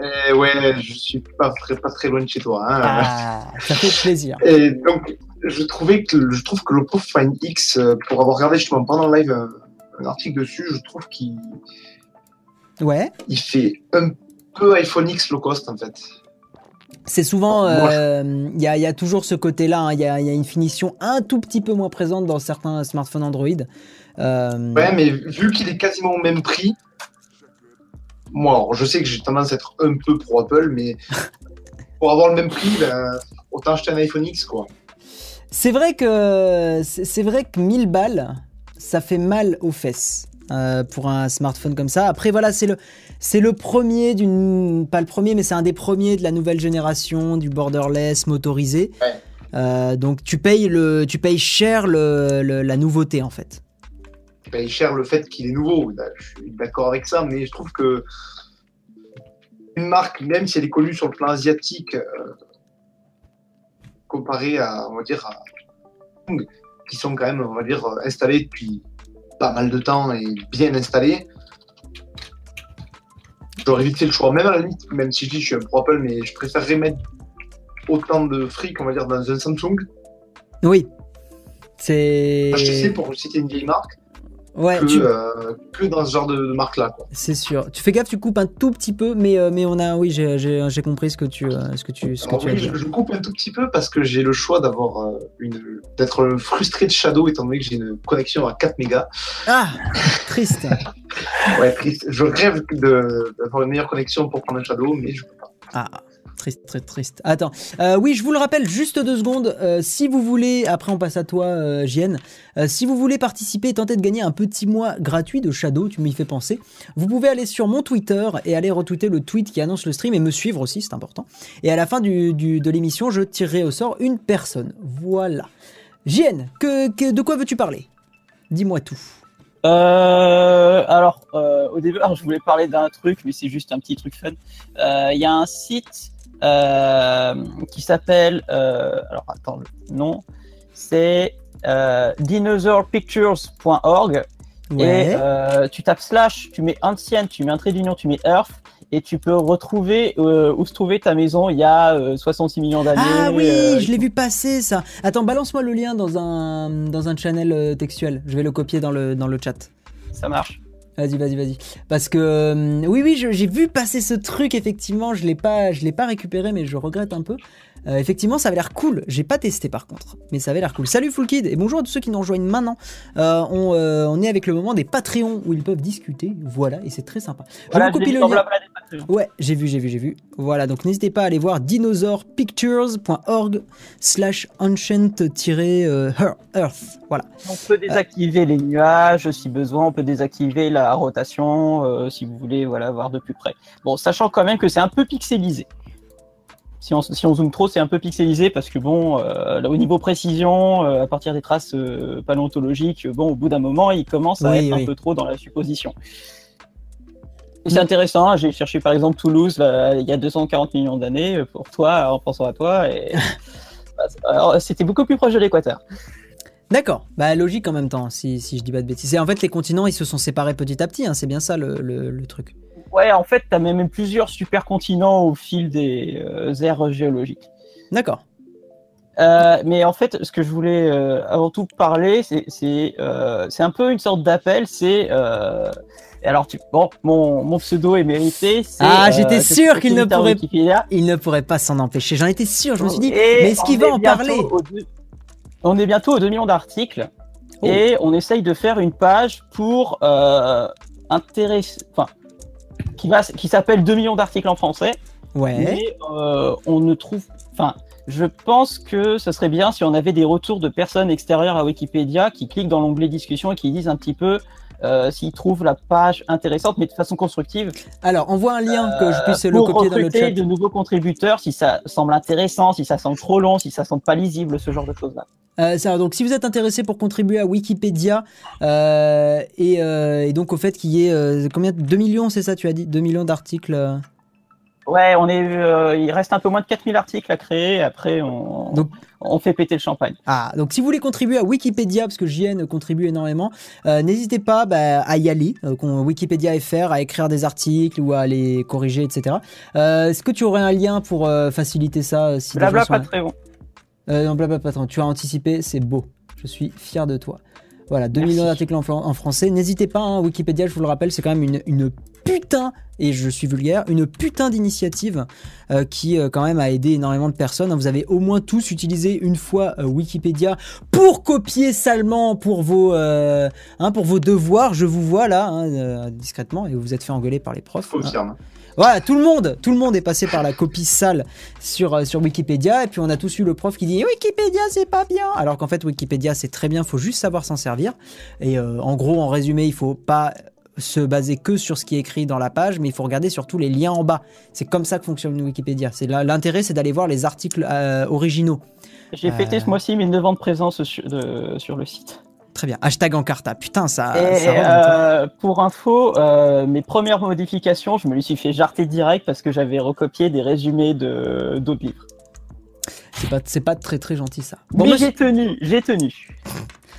Et ouais, je suis pas très, pas très loin de chez toi. hein. Ah, ça fait plaisir. *laughs* Et donc, je trouvais que le- je trouve que l'Oppo Find X, euh, pour avoir regardé justement pendant le live un, un article dessus, je trouve qu'il Ouais. il fait un peu iPhone X low cost en fait. C'est souvent, euh, il y, a, il y a toujours ce côté-là. hein. Il y, a, il y a une finition un tout petit peu moins présente dans certains smartphones Android. Euh, Ouais, mais vu qu'il est quasiment au même prix, moi, alors, je sais que j'ai tendance à être un peu pro Apple, mais *laughs* pour avoir le même prix, ben, autant acheter un iPhone X quoi. C'est vrai que c'est vrai que 1000 balles, ça fait mal aux fesses euh, pour un smartphone comme ça. Après voilà, c'est le c'est le premier d'une pas le premier, mais c'est un des premiers de la nouvelle génération du borderless motorisé. Ouais. Euh, donc tu payes le tu payes cher le, le- la nouveauté en fait. Paye cher le fait qu'il est nouveau. Je suis d'accord avec ça, mais je trouve que une marque, même si elle est connue sur le plan asiatique, euh, comparée à, on va dire, à qui sont quand même, on va dire, installés depuis pas mal de temps et bien installés, j'aurais fait le choix. Même à la limite, même si je dis je suis un pro Apple, mais je préférerais mettre autant de fric, on va dire, dans un Samsung, Oui. C'est HTC pour citer une vieille marque, ouais, que, tu- euh, que dans ce genre de, de marque-là. c'est sûr. Tu fais gaffe, tu coupes un tout petit peu, mais euh, mais on a oui, j'ai- compris ce que tu euh, ce que tu ce que tu as oui, dit. je, je coupe un tout petit peu parce que j'ai le choix d'avoir une d'être frustré de Shadow étant donné que j'ai une connexion à 4 mégas. Ah, triste. *laughs* Ouais, triste. Je rêve d'avoir une meilleure connexion pour prendre un Shadow, mais je peux pas. Ah, triste, très triste. Attends, Euh, oui, je vous le rappelle, juste deux secondes. euh, si vous voulez, après on passe à toi, euh. Euh, si vous voulez participer et tenter de gagner un petit mois gratuit de Shadow, tu m'y fais penser, vous pouvez aller sur mon Twitter et aller retweeter le tweet qui annonce le stream et me suivre aussi, c'est important. Et à la fin du, de l'émission, je tirerai au sort une personne. Voilà. JN, que, de quoi veux-tu parler? Dis-moi tout. Alors, au début, je voulais parler d'un truc, mais c'est juste un petit truc fun. Il y a un site qui s'appelle. euh, alors, attends, le nom. C'est euh, dinosaurpictures.org. Et euh, tu tapes slash, tu mets ancienne, tu mets un trait d'union, tu mets earth. Et tu peux retrouver euh, où se trouvait ta maison il y a euh, 66 millions d'années. Ah oui, euh, je l'ai vu passer ça. Attends, balance-moi le lien dans un, dans un channel euh, textuel. Je vais le copier dans le, dans le chat. Ça marche. Vas-y, vas-y, vas-y. Parce que euh, oui, oui, j'ai vu passer ce truc effectivement. Je l'ai pas, je l'ai pas récupéré, mais je regrette un peu. Effectivement, ça avait l'air cool. J'ai pas testé par contre, mais ça avait l'air cool. Salut Full Kid et bonjour à tous ceux qui nous rejoignent maintenant. On, on, est avec le moment des Patreons où ils peuvent discuter. Voilà, et c'est très sympa. Je vous copie le lien. Ouais, j'ai vu, j'ai vu, j'ai vu. Voilà, donc n'hésitez pas à aller voir dinosaurpictures.org slash ancient-earth. Voilà. On peut désactiver les nuages si besoin, on peut désactiver la rotation euh, si vous voulez voilà, voir de plus près. Bon, sachant quand même que c'est un peu pixelisé. Si on, si on zoome trop, c'est un peu pixelisé parce que bon, euh, là, au niveau précision, euh, à partir des traces paléontologiques, bon, au bout d'un moment, il commence à être un peu trop dans la supposition. C'est intéressant. Hein, j'ai cherché par exemple Toulouse il y a 240 millions d'années pour toi, en pensant à toi. Et *laughs* c'était beaucoup plus proche de l'équateur. D'accord, bah logique en même temps, si, si je dis pas de bêtises. Et en fait, les continents, ils se sont séparés petit à petit, hein, c'est bien ça le, le, truc. Ouais, en fait, tu as même plusieurs supercontinents au fil des euh, aires géologiques. D'accord. Euh, mais en fait, ce que je voulais euh, avant tout parler, c'est un peu une sorte d'appel. C'est alors, tu... bon, mon, mon pseudo est mérité. Ah, j'étais sûr qu'il ne pourrait, il ne pourrait pas s'en empêcher. J'en étais sûr. Je me suis dit, mais est-ce qu'il va en parler on est bientôt aux 2 millions d'articles oh. et on essaye de faire une page pour euh, intéresser, enfin, qui va, qui s'appelle 2 millions d'articles en français. Ouais. Mais euh, on ne trouve, enfin, je pense que ce serait bien si on avait des retours de personnes extérieures à Wikipédia qui cliquent dans l'onglet discussion et qui disent un petit peu euh, s'ils trouvent la page intéressante, mais de façon constructive. Alors, envoie un lien que je puisse le copier dans le chat. de nouveaux contributeurs, si ça semble intéressant, si ça semble trop long, si ça semble pas lisible, ce genre de choses-là. Euh, donc, si vous êtes intéressé pour contribuer à Wikipédia euh, et, euh, et, donc au fait qu'il y ait combien 2 millions, c'est ça, tu as dit 2 millions d'articles Ouais, on est, euh, il reste un peu moins de 4000 articles à créer. Après, on, on fait péter le champagne. Ah, donc si vous voulez contribuer à Wikipédia, parce que JN contribue énormément, euh, n'hésitez pas bah, à y aller, euh, Wikipédia FR, à écrire des articles ou à les corriger, etc. Est-ce que tu aurais un lien pour faciliter ça si Blabla Patreon. non, blabla. Tu as anticipé, c'est beau. Je suis fier de toi. Voilà, 2 millions d'articles en, français. N'hésitez pas, hein, Wikipédia, je vous le rappelle, c'est quand même une, une, putain, et je suis vulgaire, une putain d'initiative euh, qui euh, quand même a aidé énormément de personnes. Vous avez au moins tous utilisé une fois euh, Wikipédia pour copier salement pour vos, hein, pour vos devoirs. Je vous vois là, hein, discrètement, et vous vous êtes fait engueuler par les profs. Confirme. Voilà, tout le monde, tout le monde est passé par la copie sale sur, euh, sur Wikipédia. Et puis on a tous eu le prof qui dit Wikipédia, c'est pas bien. Alors qu'en fait, Wikipédia, c'est très bien, faut juste savoir s'en servir. Et euh, en gros, en résumé, il faut pas se baser que sur ce qui est écrit dans la page, mais il faut regarder surtout les liens en bas. C'est comme ça que fonctionne Wikipédia. C'est l'intérêt, c'est d'aller voir les articles euh, originaux. J'ai fêté ce mois-ci mes 9 ans de présence sur, sur le site. Très bien. Hashtag Encarta. Putain, ça. Euh, pour info, euh, mes premières modifications, je me les suis fait jarter direct parce que j'avais recopié des résumés de d'autres livres. C'est pas, c'est pas très très gentil ça. Bon, Mais j'ai tenu, j'ai tenu.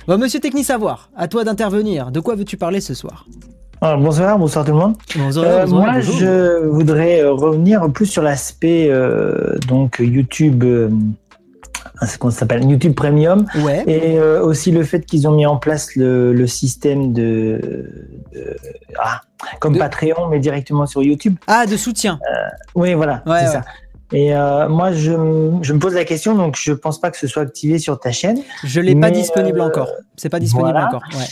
Bon, monsieur Techni Savoir, à toi d'intervenir. De quoi veux-tu parler ce soir? Ah, bonsoir, bonsoir tout le monde. Bonsoir, euh, moi, je voudrais revenir plus sur l'aspect donc YouTube ce qu'on s'appelle YouTube Premium. Ouais. Et euh, aussi le fait qu'ils ont mis en place le, le système de, de ah, comme Patreon, mais directement sur YouTube. Ah, de soutien. Euh, oui, voilà, c'est ça. Et euh, moi, je, je, me pose la question, donc je pense pas que ce soit activé sur ta chaîne. Je l'ai pas disponible encore. C'est pas disponible encore. Ouais.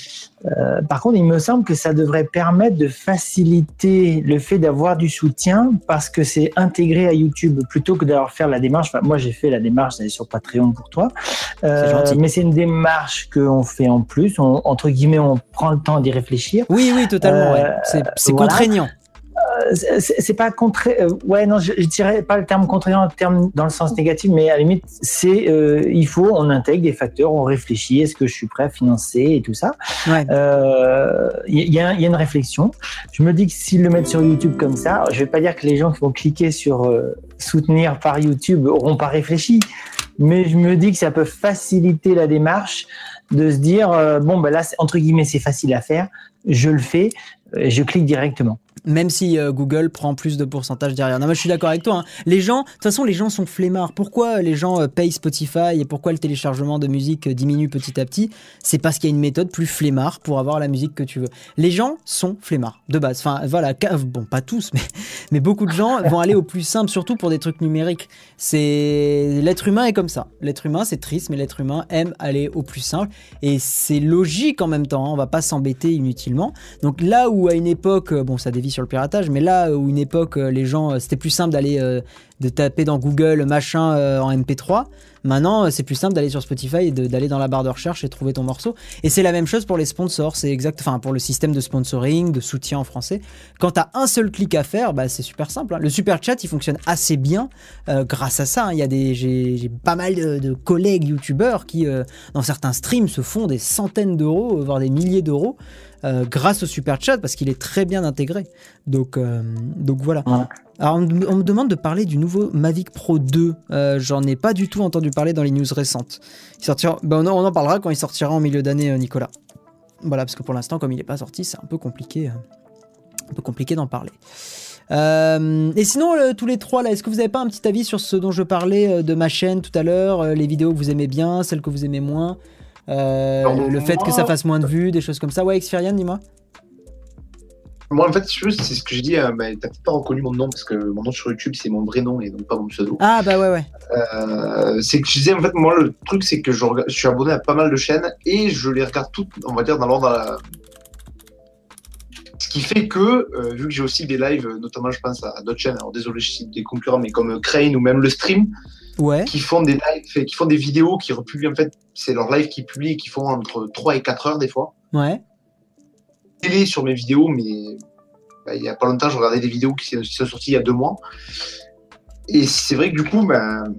Euh, par contre, il me semble que ça devrait permettre de faciliter le fait d'avoir du soutien parce que c'est intégré à YouTube plutôt que d'avoir faire la démarche. Enfin, moi, j'ai fait la démarche d'aller sur Patreon pour toi, euh, mais c'est une démarche qu'on fait en plus. On, entre guillemets, on prend le temps d'y réfléchir. Oui, oui, totalement. Euh, c'est contraignant c'est pas contre. Euh, ouais, non, je, je, dirais pas le terme contraignant terme dans le sens négatif, mais à la limite, c'est euh, il faut, on intègre des facteurs, on réfléchit, est-ce que je suis prêt à financer et tout ça. Il ouais. euh, y, y, a, y, a, une réflexion. Je me dis que s'ils le mettent sur YouTube comme ça, je vais pas dire que les gens qui vont cliquer sur euh, soutenir par YouTube auront pas réfléchi, mais je me dis que ça peut faciliter la démarche de se dire bon ben là entre guillemets c'est facile à faire, je le fais, je clique directement. Même si euh, Google prend plus de pourcentage derrière. Non, moi je suis d'accord avec toi. hein. Les gens, de toute façon, les gens sont flemmards. Pourquoi les gens euh, payent Spotify et pourquoi le téléchargement de musique euh, diminue petit à petit? C'est parce qu'il y a une méthode plus flemmard pour avoir la musique que tu veux. Les gens sont flemmards de base. Enfin, voilà, bon, pas tous, *laughs* mais, beaucoup de gens vont aller au plus simple, surtout pour des trucs numériques. L'être humain est comme ça. L'être humain, c'est triste, mais l'être humain aime aller au plus simple et c'est logique en même temps. hein. On va pas s'embêter inutilement. Donc là où à une époque, euh, bon ça dévie sur le piratage, mais là où une époque euh, les gens, euh, c'était plus simple d'aller euh, de taper dans Google machin euh, en MP3. Maintenant euh, c'est plus simple d'aller sur Spotify et d'aller dans la barre de recherche et trouver ton morceau. Et c'est la même chose pour les sponsors, c'est exact, enfin pour le système de sponsoring, de soutien en français. Quand t'as un seul clic à faire, bah c'est super simple. hein. Le super chat il fonctionne assez bien euh, grâce à ça. hein. Il a des, j'ai pas mal de, de collègues youtubeurs qui euh, dans certains streams se font des centaines d'euros, voire des milliers d'euros euh, grâce au super chat parce qu'il est très bien intégré. Donc, euh, donc voilà. Ouais. Alors on, me- on me demande de parler du nouveau Mavic Pro 2. Euh, J'en ai pas du tout entendu parler dans les news récentes. Il sortira, ben on, en- on en parlera quand il sortira en milieu d'année, Nicolas. Voilà, parce que pour l'instant, comme il n'est pas sorti, c'est un peu compliqué, un peu compliqué d'en parler. Euh, et sinon, euh, tous les trois là, est-ce que vous n'avez pas un petit avis sur ce dont je parlais euh, de ma chaîne tout à l'heure, les vidéos que vous aimez bien, celles que vous aimez moins, le, le fait que ça fasse moins de vues, des choses comme ça. Ouais, Xferian, dis-moi. Moi, en fait, c'est ce que je dis. Euh, bah, T'as peut-être pas reconnu mon nom parce que mon nom sur YouTube, c'est mon vrai nom et donc pas mon pseudo. Ah bah ouais ouais. Euh, c'est que je disais, en fait, moi, le truc, c'est que je, suis abonné à pas mal de chaînes et je les regarde toutes, on va dire, dans l'ordre. la- Ce qui fait que, euh, vu que j'ai aussi des lives, euh, notamment, je pense à d'autres chaînes, alors désolé, je cite des concurrents, mais comme Crane ou même le stream, Ouais. qui font des lives, qui font des vidéos, qui republient, en fait, c'est leur live qui publient, qui font entre 3 et 4 heures des fois. Ouais. télé sur mes vidéos, mais bah, il y a pas longtemps, je regardais des vidéos qui, sont sorties il y a deux mois. Et c'est vrai que du coup, ben,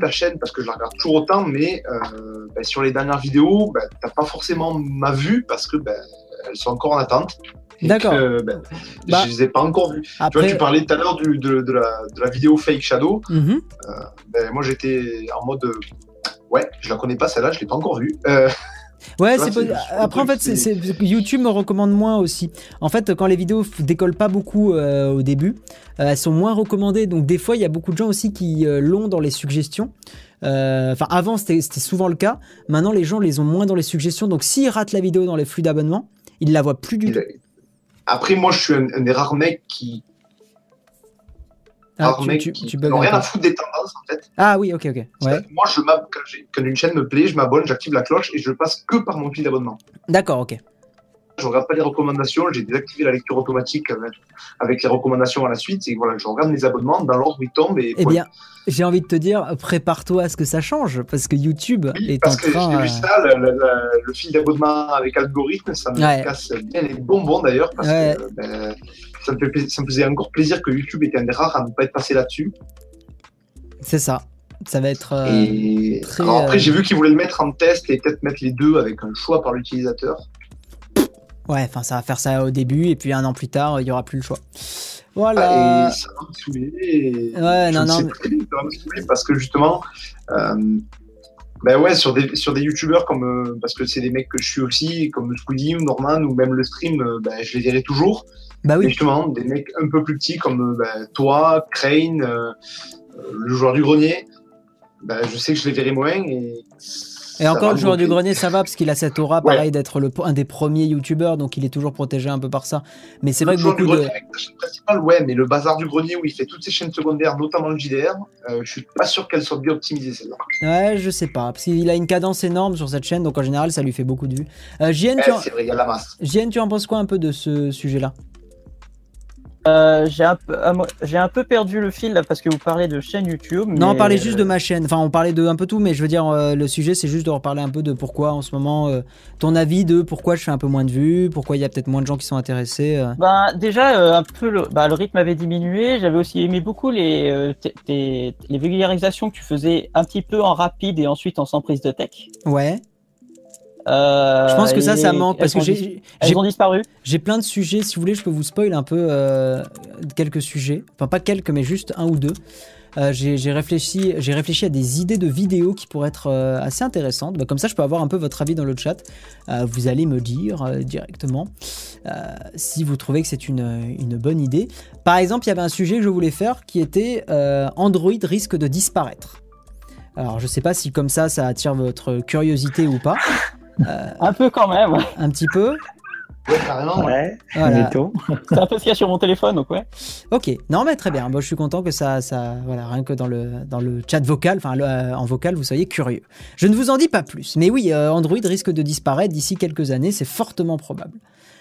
ta chaîne, parce que je la regarde toujours autant, mais euh, ben, sur les dernières vidéos, ben, t'as pas forcément ma vue parce que ben, elles sont encore en attente. D'accord. ben, Bah, je les ai pas encore vues. Tu vois, Après. tu parlais tout à l'heure de, de la, vidéo Fake Shadow. Mhm. Ben, moi, j'étais en mode. euh, Ouais, je la connais pas celle-là, je l'ai pas encore vue. Euh, Ouais, c'est pas- après en fait, YouTube me recommande moins aussi. En fait, quand les vidéos décollent pas beaucoup euh, au début, euh, elles sont moins recommandées. Donc des fois, il y a beaucoup de gens aussi qui euh, l'ont dans les suggestions. Euh, Enfin, avant c'était, souvent le cas. Maintenant, les gens les ont moins dans les suggestions. Donc s'ils ratent la vidéo dans les flux d'abonnement, ils la voient plus du tout. Après, moi, je suis un, un des rares mecs qui, Ah, rares tu, mecs tu- qui tu n'ont rien à foutre des tendances, en fait. Ah oui, ok, ok. Ouais. Moi, je quand, quand une chaîne me plaît, je m'abonne, j'active la cloche et je passe que par mon fil d'abonnement. D'accord, ok. Je regarde pas les recommandations, j'ai désactivé la lecture automatique avec, avec les recommandations à la suite. Et voilà, je regarde mes abonnements dans l'ordre où ils tombent. Et Eh bien, j'ai envie de te dire, prépare-toi à ce que ça change, parce que YouTube Oui, est en parce que train. j'ai euh, vu ça, le, le- le- le fil d'abonnement avec algorithme, ça me Ouais. casse bien les bonbons d'ailleurs, parce Ouais. que ben, ça, me fait plaisir- ça me faisait encore plaisir que YouTube était un des rares à ne pas être passé là-dessus. C'est ça. Ça va être. euh, et très, alors après, euh, j'ai vu qu'ils voulaient le mettre en test et peut-être mettre les deux avec un choix par l'utilisateur. Ouais, enfin, ça va faire ça au début, et puis un an plus tard, il y aura plus le choix. Ah, Voilà. Et ça va me saouler. Ouais, non, non, sais mais- ça va me saouler parce que justement, euh, ben ouais, sur des, sur des youtubeurs comme, euh, parce que c'est des mecs que je suis aussi, comme ou Norman ou même le stream, euh, ben, je les verrai toujours. Bah oui. justement, des mecs un peu plus petits comme ben, toi, Crane, le joueur du grenier, ben, je sais que je les verrai moins. Et, Et encore, le joueur du grenier, ça va, parce qu'il a cette aura, Ouais. pareil, d'être le, un des premiers youtubeurs, donc il est toujours protégé un peu par ça. Mais c'est vrai que beaucoup de. grenier avec sa chaîne principale, ouais, mais le bazar du grenier où il fait toutes ses chaînes secondaires, notamment le JDR, euh, je suis pas sûr qu'elle soit bien optimisée celle-là. Ouais, je sais pas, parce qu'il a une cadence énorme sur cette chaîne, donc en général, ça lui fait beaucoup de vues. Euh, JN, Eh, tu en... c'est vrai, il y a la masse. JN, tu en penses quoi un peu de ce sujet-là? Euh, j'ai un, j'ai un peu perdu le fil là, parce que vous parlez de chaîne YouTube. Non, on parlait juste de euh, ma chaîne. Enfin, on parlait de un peu tout, mais je veux dire, euh, le sujet, c'est juste de reparler un peu de pourquoi en ce moment, euh, ton avis de pourquoi je fais un peu moins de vues, pourquoi il y a peut-être moins de gens qui sont intéressés. euh. Ben, déjà, euh, un peu le, bah, le rythme avait diminué. J'avais aussi aimé beaucoup les, euh, tes- les vulgarisations que tu faisais un petit peu en rapide et ensuite en sans prise de tech. Ouais. Euh, Je pense que ça, ça manque parce que j'ai Elles ont disparu. j'ai plein de sujets. Si vous voulez, je peux vous spoil un peu euh, quelques sujets. Enfin, pas quelques, mais juste un ou deux. Euh, j'ai réfléchi, j'ai réfléchi à des idées de vidéos qui pourraient être assez intéressantes. Bah, comme ça, je peux avoir un peu votre avis dans le chat. Vous allez me dire directement si vous trouvez que c'est une, une bonne idée. Par exemple, il y avait un sujet que je voulais faire qui était Android risque de disparaître. Alors, je sais pas si comme ça, ça attire votre curiosité ou pas. Un peu quand même. Un petit peu. Ouais, carrément. ouais. Voilà. C'est un peu ce qu'il y a sur mon téléphone, donc ouais. Ok, non mais très bien. Bon, je suis content que ça, ça, voilà, rien que dans le dans le chat vocal, enfin euh, en vocal, vous soyez curieux. Je ne vous en dis pas plus, mais oui, euh, Android risque de disparaître d'ici quelques années, c'est fortement probable.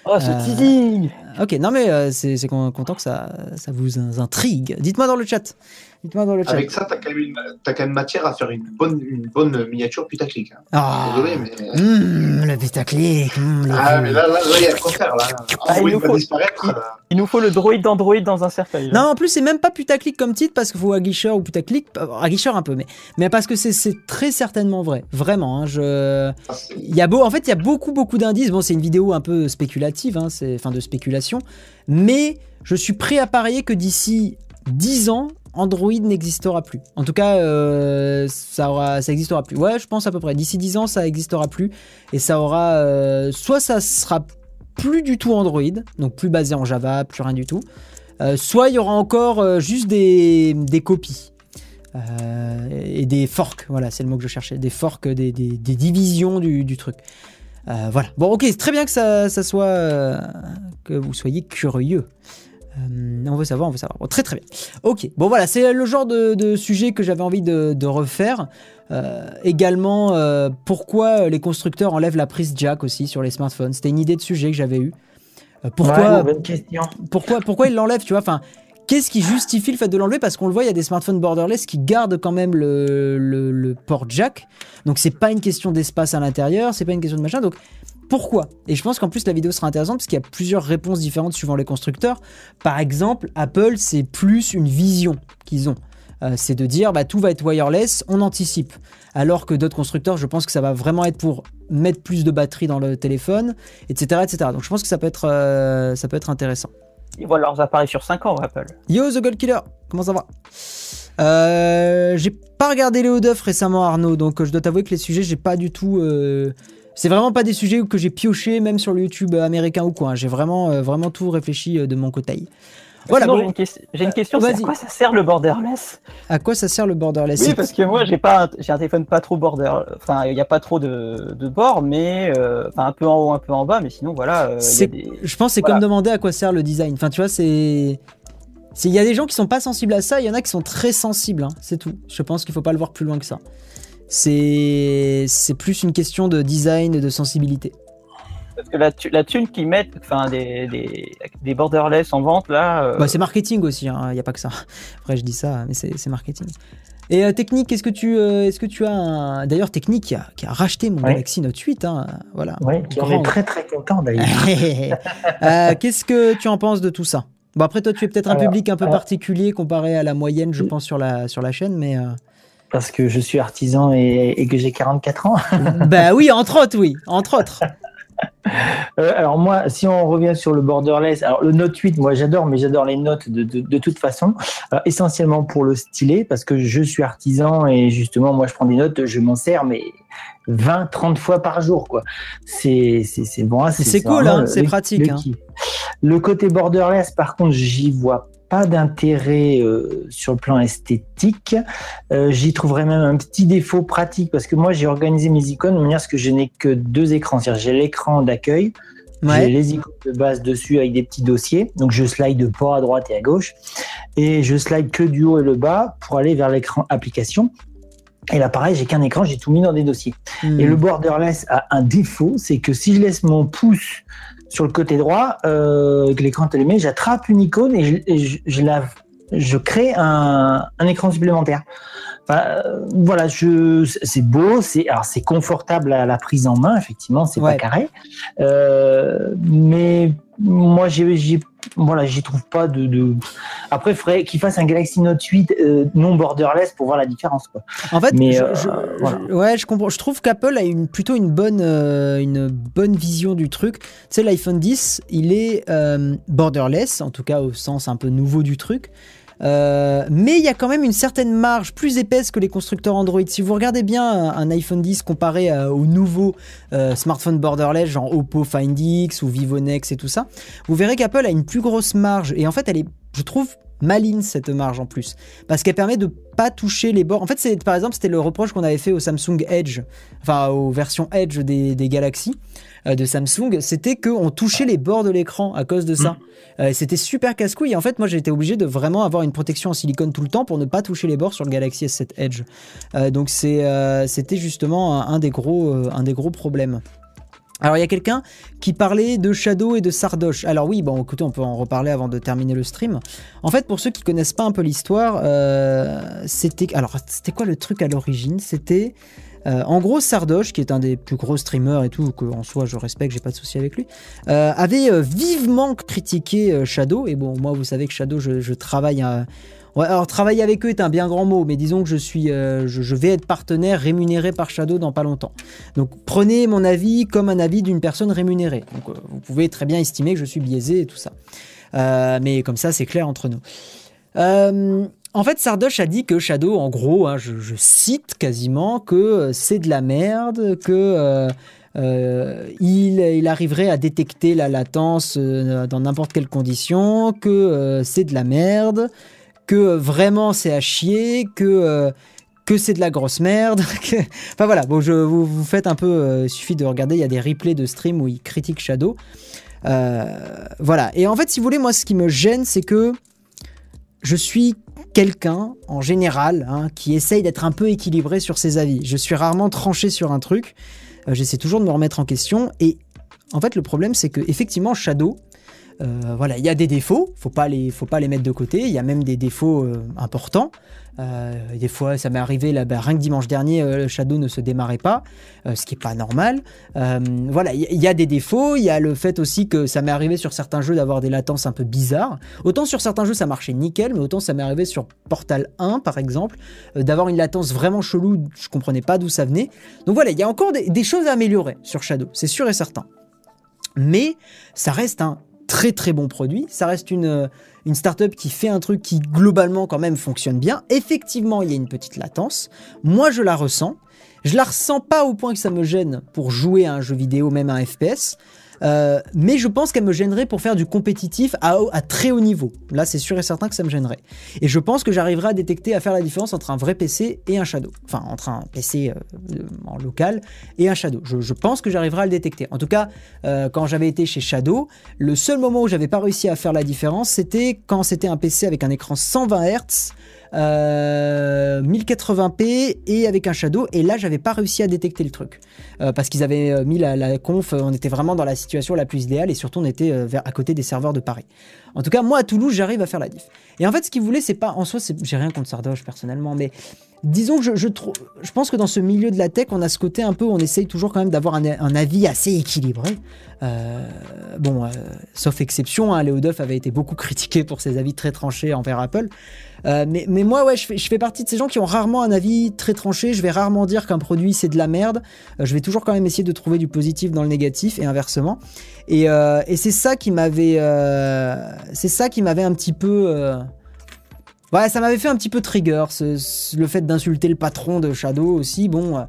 Oh, ce Euh, teasing Ok, non mais euh, c'est c'est con- content que ça, ça vous in- intrigue. Dites-moi dans le chat. Dites-moi dans le chat. Avec ça, t'as quand, même une- t'as quand même matière à faire une bonne, une bonne miniature putaclic. Hein. Ah, Désolé, mais. mmh, le putaclic. mmh, Ah, mais là, là, il y a de quoi faire. Là? Ah, il Android nous va faut- disparaître. Il nous faut le droïde d'Android dans un cercueil. là. Non, en plus, c'est même pas putaclic comme titre parce qu'il faut aguicheur ou putaclic. euh, Aguicheur un peu, mais, mais parce que c'est- c'est très certainement vrai. Vraiment. hein, je... ah, Il y a beau, en fait, il y a beaucoup, beaucoup d'indices. Bon, c'est une vidéo un peu spéculative, hein, c'est, enfin de spéculation. Mais je suis prêt à parier que d'ici 10 ans, Android n'existera plus. En tout cas, euh, ça, aura, ça existera plus. Ouais, je pense à peu près. D'ici 10 ans, ça existera plus. Et ça aura. euh, soit ça sera plus du tout Android, donc plus basé en Java, plus rien du tout. Euh, soit il y aura encore juste des, des copies. Et des forks, voilà, c'est le mot que je cherchais. Des forks, des, des- divisions du, du truc. Voilà. Bon, ok, c'est très bien que ça, soit. que vous soyez curieux. Euh, on veut savoir, on veut savoir. Bon, très très bien. Ok, bon voilà, c'est le genre de, de sujet que j'avais envie de, de refaire. Euh, également, euh, pourquoi les constructeurs enlèvent la prise jack aussi sur les smartphones? C'était une idée de sujet que j'avais eue. Pourquoi, Ouais, bonne question. pourquoi, pourquoi ils l'enlèvent, tu vois? Enfin, qu'est-ce qui justifie le fait de l'enlever? Parce qu'on le voit, il y a des smartphones borderless qui gardent quand même le, le- le port jack. Donc c'est pas une question d'espace à l'intérieur, c'est pas une question de machin. Donc pourquoi Et je pense qu'en plus la vidéo sera intéressante parce qu'il y a plusieurs réponses différentes suivant les constructeurs. Par exemple, Apple, c'est plus une vision qu'ils ont. Euh, c'est de dire bah, tout va être wireless, on anticipe. Alors que d'autres constructeurs, je pense que ça va vraiment être pour mettre plus de batterie dans le téléphone, etc. etc. Donc je pense que ça peut être, euh, ça peut être intéressant. Ils voient leurs appareils sur 5 ans, Apple. Yo The Gold Killer, comment ça va? Euh, J'ai pas regardé Léo Duff récemment Arnaud, donc je dois t'avouer que les sujets j'ai pas du tout. Euh, C'est vraiment pas des sujets que j'ai pioché même sur le YouTube américain ou quoi. hein. J'ai vraiment euh, vraiment tout réfléchi euh, de mon côté. Voilà. Bon, j'ai une, j'ai une question, c'est à quoi ça sert le borderless? À quoi ça sert le borderless? Oui, parce que moi, j'ai pas, un- j'ai un téléphone pas trop border, enfin, il n'y a pas trop de, de bords, mais euh, enfin, un peu en haut, un peu en bas, mais sinon, voilà. euh, il y a C'est- des- Je pense que c'est Voilà. comme demander à quoi sert le design. Enfin, tu vois, c'est. c'est- Il y a des gens qui sont pas sensibles à ça, il y en a qui sont très sensibles, hein, c'est tout. Je pense qu'il faut pas le voir plus loin que ça. C'est c'est plus une question de design et de sensibilité. Parce que la, la thune qu'ils mettent, enfin, des, des, des borderless en vente, là. euh, Bah, c'est marketing aussi, il n'y a pas que ça. *laughs* Après, je dis ça, mais c'est c'est marketing. Et euh, Technique, est-ce que tu, euh, est-ce que tu as un... D'ailleurs, Technique qui a, qui a racheté mon Ouais. Galaxy Note 8, hein, voilà. Oui, qui en Grand. est très très content d'ailleurs. *laughs* Euh, Qu'est-ce que tu en penses de tout ça? Bon, après, toi, tu es peut-être un Alors, public un peu alors- particulier comparé à la moyenne, je pense, sur la, sur la chaîne, mais... euh, Parce que je suis artisan et, et que j'ai 44 ans. *laughs* bah oui, entre autres, oui, entre autres. Euh, alors moi, si on revient sur le borderless, alors le Note 8, moi j'adore, mais j'adore les notes de, de, de toute façon, Alors, essentiellement pour le stylet, parce que je suis artisan et justement, moi je prends des notes, je m'en sers, mais 20, 30 fois par jour, quoi. C'est c'est c'est bon, hein, c'est cool, hein, c'est pratique, Le, hein. Le côté borderless, par contre, j'y vois pas d'intérêt euh, sur le plan esthétique. Euh, J'y trouverais même un petit défaut pratique parce que moi j'ai organisé mes icônes de manière à ce que je n'ai que deux écrans. C'est-à-dire j'ai l'écran d'accueil, j'ai les icônes de base dessus avec des petits dossiers. Donc je slide pas à droite et à gauche et je slide que du haut et le bas pour aller vers l'écran application. Et là pareil, j'ai qu'un écran, j'ai tout mis dans des dossiers. Hmm. Et le borderless a un défaut, c'est que si je laisse mon pouce sur le côté droit, euh, que l'écran allumé, j'attrape une icône et je, et je, je la, je crée un, un écran supplémentaire. Enfin, euh, voilà, je, c'est beau, c'est alors c'est confortable à la prise en main, effectivement, c'est Ouais. pas carré, euh, mais moi j'ai, j'ai voilà, j'y trouve pas de. de... Après, il faudrait qu'il fasse un Galaxy Note 8 euh, non borderless pour voir la différence. Quoi. En fait, Mais, je, euh, je- voilà. je- ouais, je comprends. Je trouve qu'Apple a une, plutôt une bonne, euh, une bonne vision du truc. Tu sais, l'iPhone 10, il est borderless, en tout cas au sens un peu nouveau du truc. Euh, mais il y a quand même une certaine marge plus épaisse que les constructeurs Android. Si vous regardez bien un, iPhone 10 comparé euh, aux nouveaux euh, smartphones borderless, genre Oppo Find X ou Vivo Nex et tout ça, vous verrez qu'Apple a une plus grosse marge. Et en fait, elle est, je trouve, maligne cette marge en plus. Parce qu'elle permet de pas toucher les bords. En fait c'est par exemple c'était le reproche qu'on avait fait au Samsung Edge enfin aux versions Edge des, des Galaxy euh, de Samsung. C'était qu'on touchait les bords de l'écran à cause de ça. Euh, c'était super casse-couille. Et en fait moi j'ai été obligé de vraiment avoir une protection en silicone tout le temps pour ne pas toucher les bords sur le Galaxy S7 Edge. Euh, donc c'est c'était justement un, un des gros un des gros problèmes alors il y a quelqu'un qui parlait de Shadow et de Sardoche. Alors oui, bon écoutez, on peut en reparler avant de terminer le stream. En fait, pour ceux qui connaissent pas un peu l'histoire, euh, c'était alors c'était quoi le truc à l'origine? C'était euh, en gros Sardoche, qui est un des plus gros streamers et tout, que en soi je respecte, j'ai pas de souci avec lui, euh, avait vivement critiqué Shadow. Et bon, moi vous savez que Shadow, je, je travaille à Alors travailler avec eux est un bien grand mot, mais disons que je suis, euh, je, vais être partenaire rémunéré par Shadow dans pas longtemps. Donc prenez mon avis comme un avis d'une personne rémunérée. Euh, vous pouvez très bien estimer que je suis biaisé et tout ça. Euh, mais comme ça, c'est clair entre nous. En fait, Sardoche a dit que Shadow, en gros, hein, je, cite quasiment, que c'est de la merde, que il, arriverait à détecter la latence dans n'importe quelle condition, que c'est de la merde, que euh, vraiment c'est à chier, que euh, que c'est de la grosse merde. *laughs* Enfin voilà, bon, je, vous, vous faites un peu. euh, il suffit de regarder, il y a des replays de stream où il critique Shadow. Voilà. Et en fait, si vous voulez, moi, ce qui me gêne, c'est que je suis quelqu'un, en général, hein, qui essaye d'être un peu équilibré sur ses avis. Je suis rarement tranché sur un truc. J'essaie toujours de me remettre en question. Et en fait, le problème, c'est que effectivement, Shadow, euh, voilà, il y a des défauts, faut pas les, faut pas les mettre de côté. Il y a même des défauts euh, importants. Euh, des fois, ça m'est arrivé là, bah, rien que dimanche dernier, euh, Shadow ne se démarrait pas, ce qui est pas normal. Voilà, il y, a des défauts. Il y a le fait aussi que ça m'est arrivé sur certains jeux d'avoir des latences un peu bizarres. Autant sur certains jeux ça marchait nickel, mais autant ça m'est arrivé sur Portal 1 par exemple d'avoir une latence vraiment chelou. Je comprenais pas d'où ça venait. Donc voilà, il y a encore des, des choses à améliorer sur Shadow, c'est sûr et certain. Mais ça reste un très très bon produit. Ça reste une, euh, une startup qui fait un truc qui globalement quand même fonctionne bien. Effectivement, il y a une petite latence. Moi, je la ressens. Je la ressens pas au point que ça me gêne pour jouer à un jeu vidéo, même à un FPS. Euh, mais je pense qu'elle me gênerait pour faire du compétitif à, très haut niveau. Là, c'est sûr et certain que ça me gênerait. Et je pense que j'arriverai à détecter, à faire la différence entre un vrai PC et un Shadow. Enfin, entre un PC euh, en local et un Shadow. Je, je pense que j'arriverai à le détecter. En tout cas, euh, quand j'avais été chez Shadow, le seul moment où j'avais pas réussi à faire la différence, c'était quand c'était un PC avec un écran 120 Hz. Euh, 1080p et avec un shadow et là j'avais pas réussi à détecter le truc Euh, parce qu'ils avaient euh, mis la, la conf on était vraiment dans la situation la plus idéale et surtout on était euh, vers, à côté des serveurs de Paris en tout cas moi à Toulouse j'arrive à faire la diff et en fait ce qu'ils voulaient c'est pas en soi j'ai rien contre Sardoche personnellement mais disons que je, je, je pense que dans ce milieu de la tech, on a ce côté un peu, on essaye toujours quand même d'avoir un, avis assez équilibré. Euh, bon, euh, sauf exception, hein, Léo Duff avait été beaucoup *laughs* critiqué pour ses avis très tranchés envers Apple. Euh, mais, moi, ouais, je fais, partie de ces gens qui ont rarement un avis très tranché. Je vais rarement dire qu'un produit c'est de la merde. Euh, je vais toujours quand même essayer de trouver du positif dans le négatif et inversement. Et, euh, c'est ça qui m'avait, c'est ça qui m'avait un petit peu. Ouais, ça m'avait fait un petit peu trigger, le fait d'insulter le patron de Shadow aussi. Bon,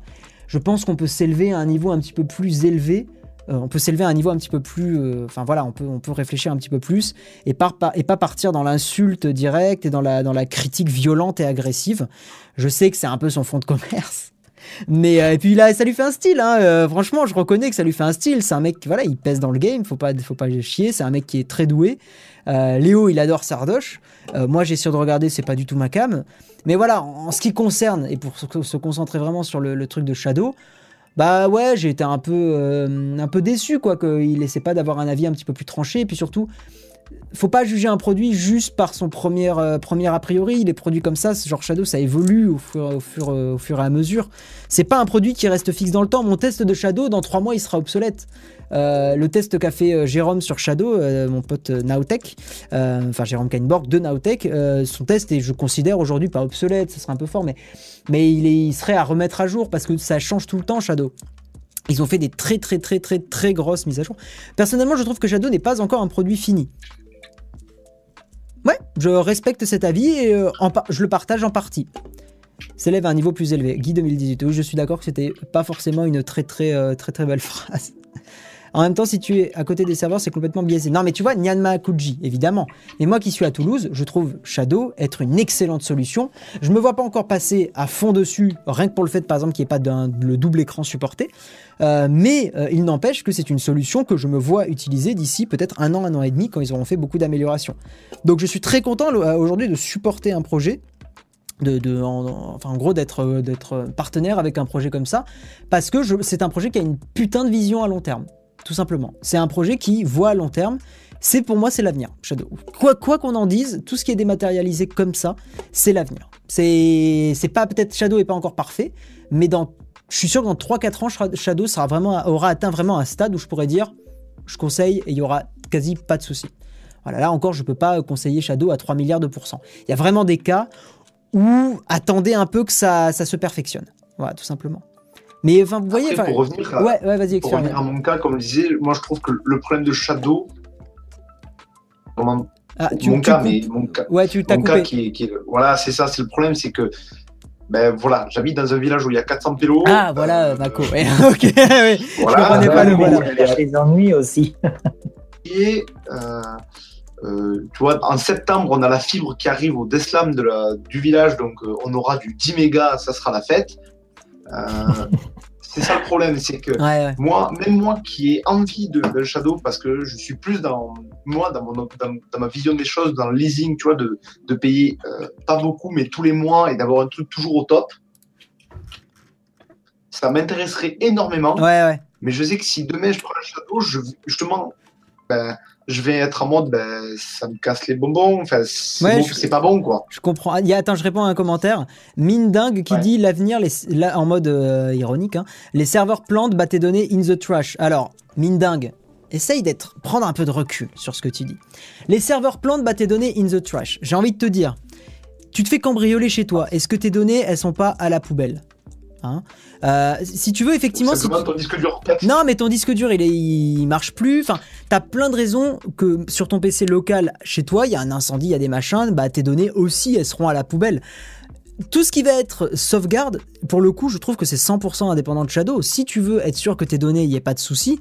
je pense qu'on peut s'élever à un niveau un petit peu plus élevé. Euh, on peut s'élever à un niveau un petit peu plus. euh, Enfin voilà, on peut, on peut réfléchir un petit peu plus et, et pas partir dans l'insulte directe et dans la, dans la critique violente et agressive. Je sais que c'est un peu son fond de commerce. *laughs* Mais euh, et puis là, ça lui fait un style. Hein. franchement, je reconnais que ça lui fait un style. C'est un mec, voilà, il pèse dans le game. Faut pas, faut pas chier. C'est un mec qui est très doué. Léo, il adore Sardoche. Moi, j'ai essayé de regarder, c'est pas du tout ma cam. Mais voilà, en, ce qui concerne, et pour se, concentrer vraiment sur le truc de Shadow, bah ouais, j'ai été un peu, euh, un peu déçu, quoi, qu'il essaie pas d'avoir un avis un petit peu plus tranché. Et puis surtout, faut pas juger un produit juste par son premier, euh, premier a priori. Les produits comme ça, ce genre Shadow, ça évolue au fur, au fur, au fur et à mesure. C'est pas un produit qui reste fixe dans le temps. Mon test de Shadow, dans trois mois, il sera obsolète. Euh, le test qu'a fait euh, Jérôme sur Shadow, euh, mon pote euh, enfin Jérôme Kainborg de Nowtech, euh, son test est, je considère aujourd'hui pas obsolète, ça serait un peu fort, mais, mais il, serait à remettre à jour parce que ça change tout le temps Shadow. Ils ont fait des très très très très très grosses mises à jour. Personnellement, je trouve que Shadow n'est pas encore un produit fini. Ouais, je respecte cet avis et je le partage en partie. S'élève à un niveau plus élevé. Guy 2018. Oui, je suis d'accord que c'était pas forcément une très très très très belle *laughs* phrase. En même temps, si tu es à côté des serveurs, c'est complètement biaisé. Non, mais tu vois, Nyanma Kuji, évidemment. Mais moi qui suis à Toulouse, je trouve Shadow être une excellente solution. Je me vois pas encore passer à fond dessus, rien que pour le fait, par exemple, qu'il n'y ait pas le double écran supporté. Euh, mais euh, il n'empêche que c'est une solution que je me vois utiliser d'ici peut-être un an, un an et demi, quand ils auront fait beaucoup d'améliorations. Donc je suis très content euh, aujourd'hui de supporter un projet. En, en- enfin, en gros, d'être partenaire avec un projet comme ça, parce que c'est un projet qui a une putain de vision à long terme, tout simplement. C'est un projet qui voit à long terme. C'est pour moi, c'est l'avenir, Shadow. Quoi qu'on en dise, tout ce qui est dématérialisé comme ça, c'est l'avenir. C'est pas peut-être Shadow est pas encore parfait, mais dans je suis sûr que dans 3-4 ans, Shadow aura atteint vraiment un stade où je pourrais dire je conseille et il y aura quasi pas de souci. Voilà, là encore, je peux pas conseiller Shadow à 3 milliards de pourcents. Il y a vraiment des cas où attendez un peu que ça, ça se perfectionne. Voilà, tout simplement. Mais enfin, vous voyez, Après, enfin, pour revenir à, ouais, ouais, vas-y, pour revenir à mon cas, comme je disais, moi je trouve que le problème de Shadow, comment, Ah, tu, mon tu cas, coupes. mais mon cas, Ouais, tu t'as mon coupé. cas qui est, qui est- voilà, c'est ça, c'est le problème, c'est que, ben voilà, j'habite dans un village où il y a 400 pélos. Ah, voilà, euh, Mako. Ouais, *laughs* ok. Voilà, comprenais pas le voilà. Il y a les ennuis aussi. Et euh, euh, tu vois, en septembre, on a la fibre qui arrive au Deslam de la, du village, donc euh, on aura du 10 mégas, ça sera la fête. Euh, c'est ça le problème, c'est que Ouais, ouais. moi, même moi qui ai envie de, Shadow, parce que je suis plus dans moi, dans, mon, dans, dans ma vision des choses, dans le leasing, tu vois, de, de payer euh, pas beaucoup, mais tous les mois et d'avoir un truc toujours au top. Ça m'intéresserait énormément. Ouais. Mais je sais que si demain je prends un Shadow, je, justement, ben, je vais être en mode, ben, ça me casse les bonbons. Enfin, c'est Ouais, bon- pas bon, quoi. Je comprends. Il y a- attends, je réponds à un commentaire. Mine dingue qui Ouais. dit l'avenir, là, en mode euh, ironique, hein, les serveurs plantent, bah tes données in the trash. Alors, mine dingue, essaye d'être, prendre un peu de recul sur ce que tu dis. Les serveurs plantent, bah tes données in the trash. J'ai envie de te dire, tu te fais cambrioler chez toi. Est-ce que tes données, elles sont pas à la poubelle? Hein Euh, Si tu veux, effectivement, si tu- ton disque dur pète. non, mais ton disque dur, il, est, il marche plus. Enfin, t'as plein de raisons que sur ton PC local chez toi, il y a un incendie, il y a des machins. Bah, tes données aussi, elles seront à la poubelle. Tout ce qui va être sauvegarde, pour le coup, je trouve que c'est 100% indépendant de Shadow. Si tu veux être sûr que tes données, il n'y ait pas de souci,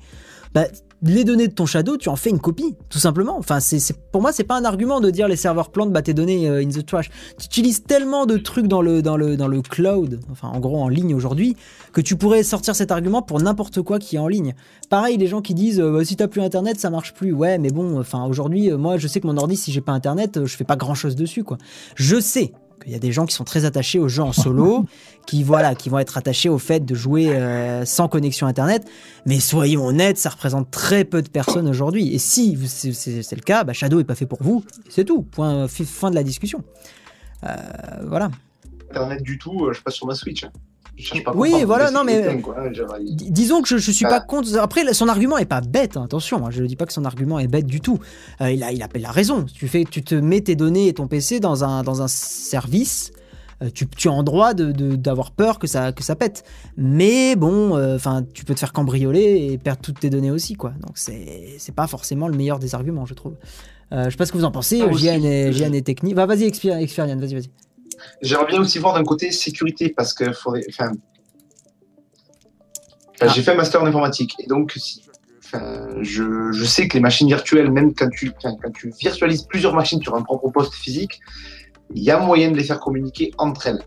bah, les données de ton Shadow, tu en fais une copie, tout simplement. Enfin, c'est, pour moi, c'est pas un argument de dire les serveurs plantent, bah, tes données euh, in the trash. Tu utilises tellement de trucs dans le, dans le, dans le cloud, enfin, en gros, en ligne aujourd'hui, que tu pourrais sortir cet argument pour n'importe quoi qui est en ligne. Pareil, les gens qui disent euh, si t'as plus internet, ça marche plus. Ouais, mais bon, enfin aujourd'hui, euh, moi je sais que mon ordi, si j'ai pas internet, je fais pas grand chose dessus, quoi. Je sais qu'il y a des gens qui sont très attachés aux jeux en solo, *laughs* qui voilà, qui vont être attachés au fait de jouer euh, sans connexion internet. Mais soyons honnêtes, ça représente très peu de personnes aujourd'hui. Et si c'est le cas, bah, Shadow est pas fait pour vous. C'est tout. Point. Fin de la discussion. Euh, voilà. Internet du tout, euh, je passe sur ma Switch. Je cherche pas Oui, voilà, non, mais- éteint, quoi, genre, il- Dis- Disons que je, je suis Ah. pas contre. Après, son argument est pas bête, hein, attention. hein, je ne dis pas que son argument est bête du tout. Euh, il, a, il, a, il a raison. Tu, fais, tu te mets tes données et ton PC dans un, dans un service. euh, Tu, tu es en droit d'avoir peur que ça, que ça pète. Mais bon, euh, enfin, tu peux te faire cambrioler et perdre toutes tes données aussi, quoi. Donc c'est pas forcément le meilleur des arguments, je trouve. Je sais pas ce que vous en pensez. Ah. JN et, JN vas-y, Exper- Experian, vas-y, vas-y. J'aimerais bien aussi voir d'un côté sécurité parce que faudrait. Enfin, enfin, Ah. j'ai fait un master en informatique et donc si- je, je sais que les machines virtuelles, même quand tu, quand tu virtualises plusieurs machines sur un propre poste physique, il y a moyen de les faire communiquer entre elles.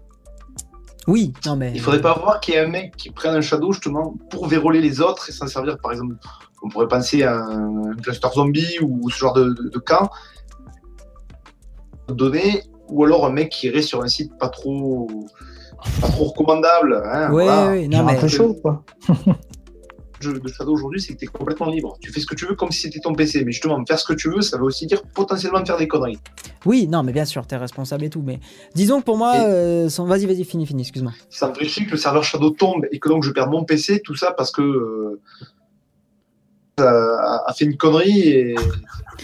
Oui, non mais. Il faudrait pas voir qu'il y ait un mec qui prenne un shadow justement pour verrouiller les autres et s'en servir, par exemple, on pourrait penser à un cluster zombie ou ce genre de, données, ou alors un mec qui irait sur un site pas trop, pas trop recommandable. Hein, Ouais, voilà. ouais, non mais. un peu chaud, quoi. *laughs* Le jeu de Shadow aujourd'hui, c'est que tu es complètement libre. Tu fais ce que tu veux comme si c'était ton PC. Mais justement, faire ce que tu veux, ça veut aussi dire potentiellement faire des conneries. Oui, non, mais bien sûr, t'es responsable et tout. Mais disons que pour moi, Et- euh, vas-y, vas-y, fini, fini, excuse-moi. Ça me chier que le serveur Shadow tombe et que donc je perds mon PC, tout ça parce que euh, a- a fait une connerie et,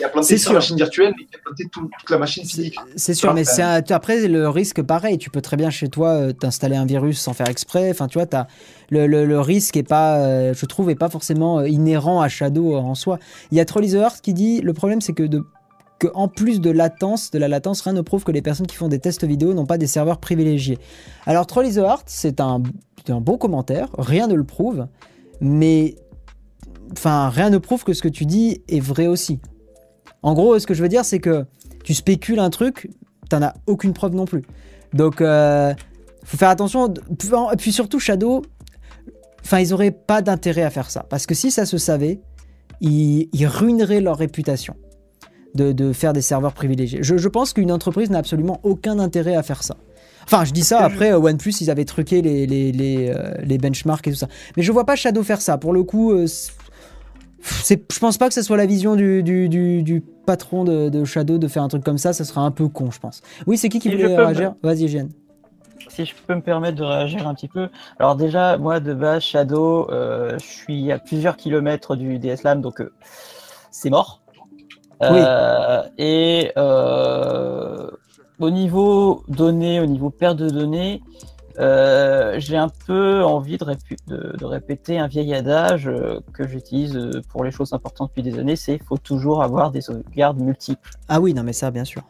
a planté sur la machine virtuelle et a planté tout- toute la machine physique. c'est sûr, mais c'est après le risque, pareil, tu peux très bien chez toi euh, t'installer un virus sans faire exprès. Enfin, tu vois, as, le, le- le risque est pas, euh, je trouve, est pas forcément euh, inhérent à Shadow en soi. Il y a Trolley the Heart qui dit le problème, c'est que de que en plus de latence, de la latence, rien ne prouve que les personnes qui font des tests vidéo n'ont pas des serveurs privilégiés. Alors Troll is the Heart, c'est un, un bon commentaire, rien ne le prouve, mais enfin rien ne prouve que ce que tu dis est vrai aussi. En gros, ce que je veux dire, c'est que tu spécules un truc, t'en as aucune preuve non plus. Donc, euh, faut faire attention. Et puis surtout, Shadow, enfin, ils auraient pas d'intérêt à faire ça. Parce que si ça se savait, ils, ils ruineraient leur réputation de, de faire des serveurs privilégiés. Je, je pense qu'une entreprise n'a absolument aucun intérêt à faire ça. Enfin, je dis ça, après, euh, OnePlus, ils avaient truqué les, les, les, euh, les benchmarks et tout ça. Mais je vois pas Shadow faire ça. Pour le coup, euh, je pense pas que ce soit la vision du, du, du, du patron de, de Shadow de faire un truc comme ça. Ça serait un peu con, je pense. Oui, c'est qui qui Et je voulait me- réagir? Vas-y, Jeanne. Si je peux me permettre de réagir un petit peu. Alors déjà, moi de base, Shadow, euh, je suis à plusieurs kilomètres du DSLAM, donc euh, c'est mort. Euh, Et euh, au niveau données, au niveau perte de données, euh, j'ai un peu envie de, de- de répéter un vieil adage euh, que j'utilise euh, pour les choses importantes depuis des années, c'est faut toujours avoir des sauvegardes multiples. Ah oui, non, mais ça, bien sûr.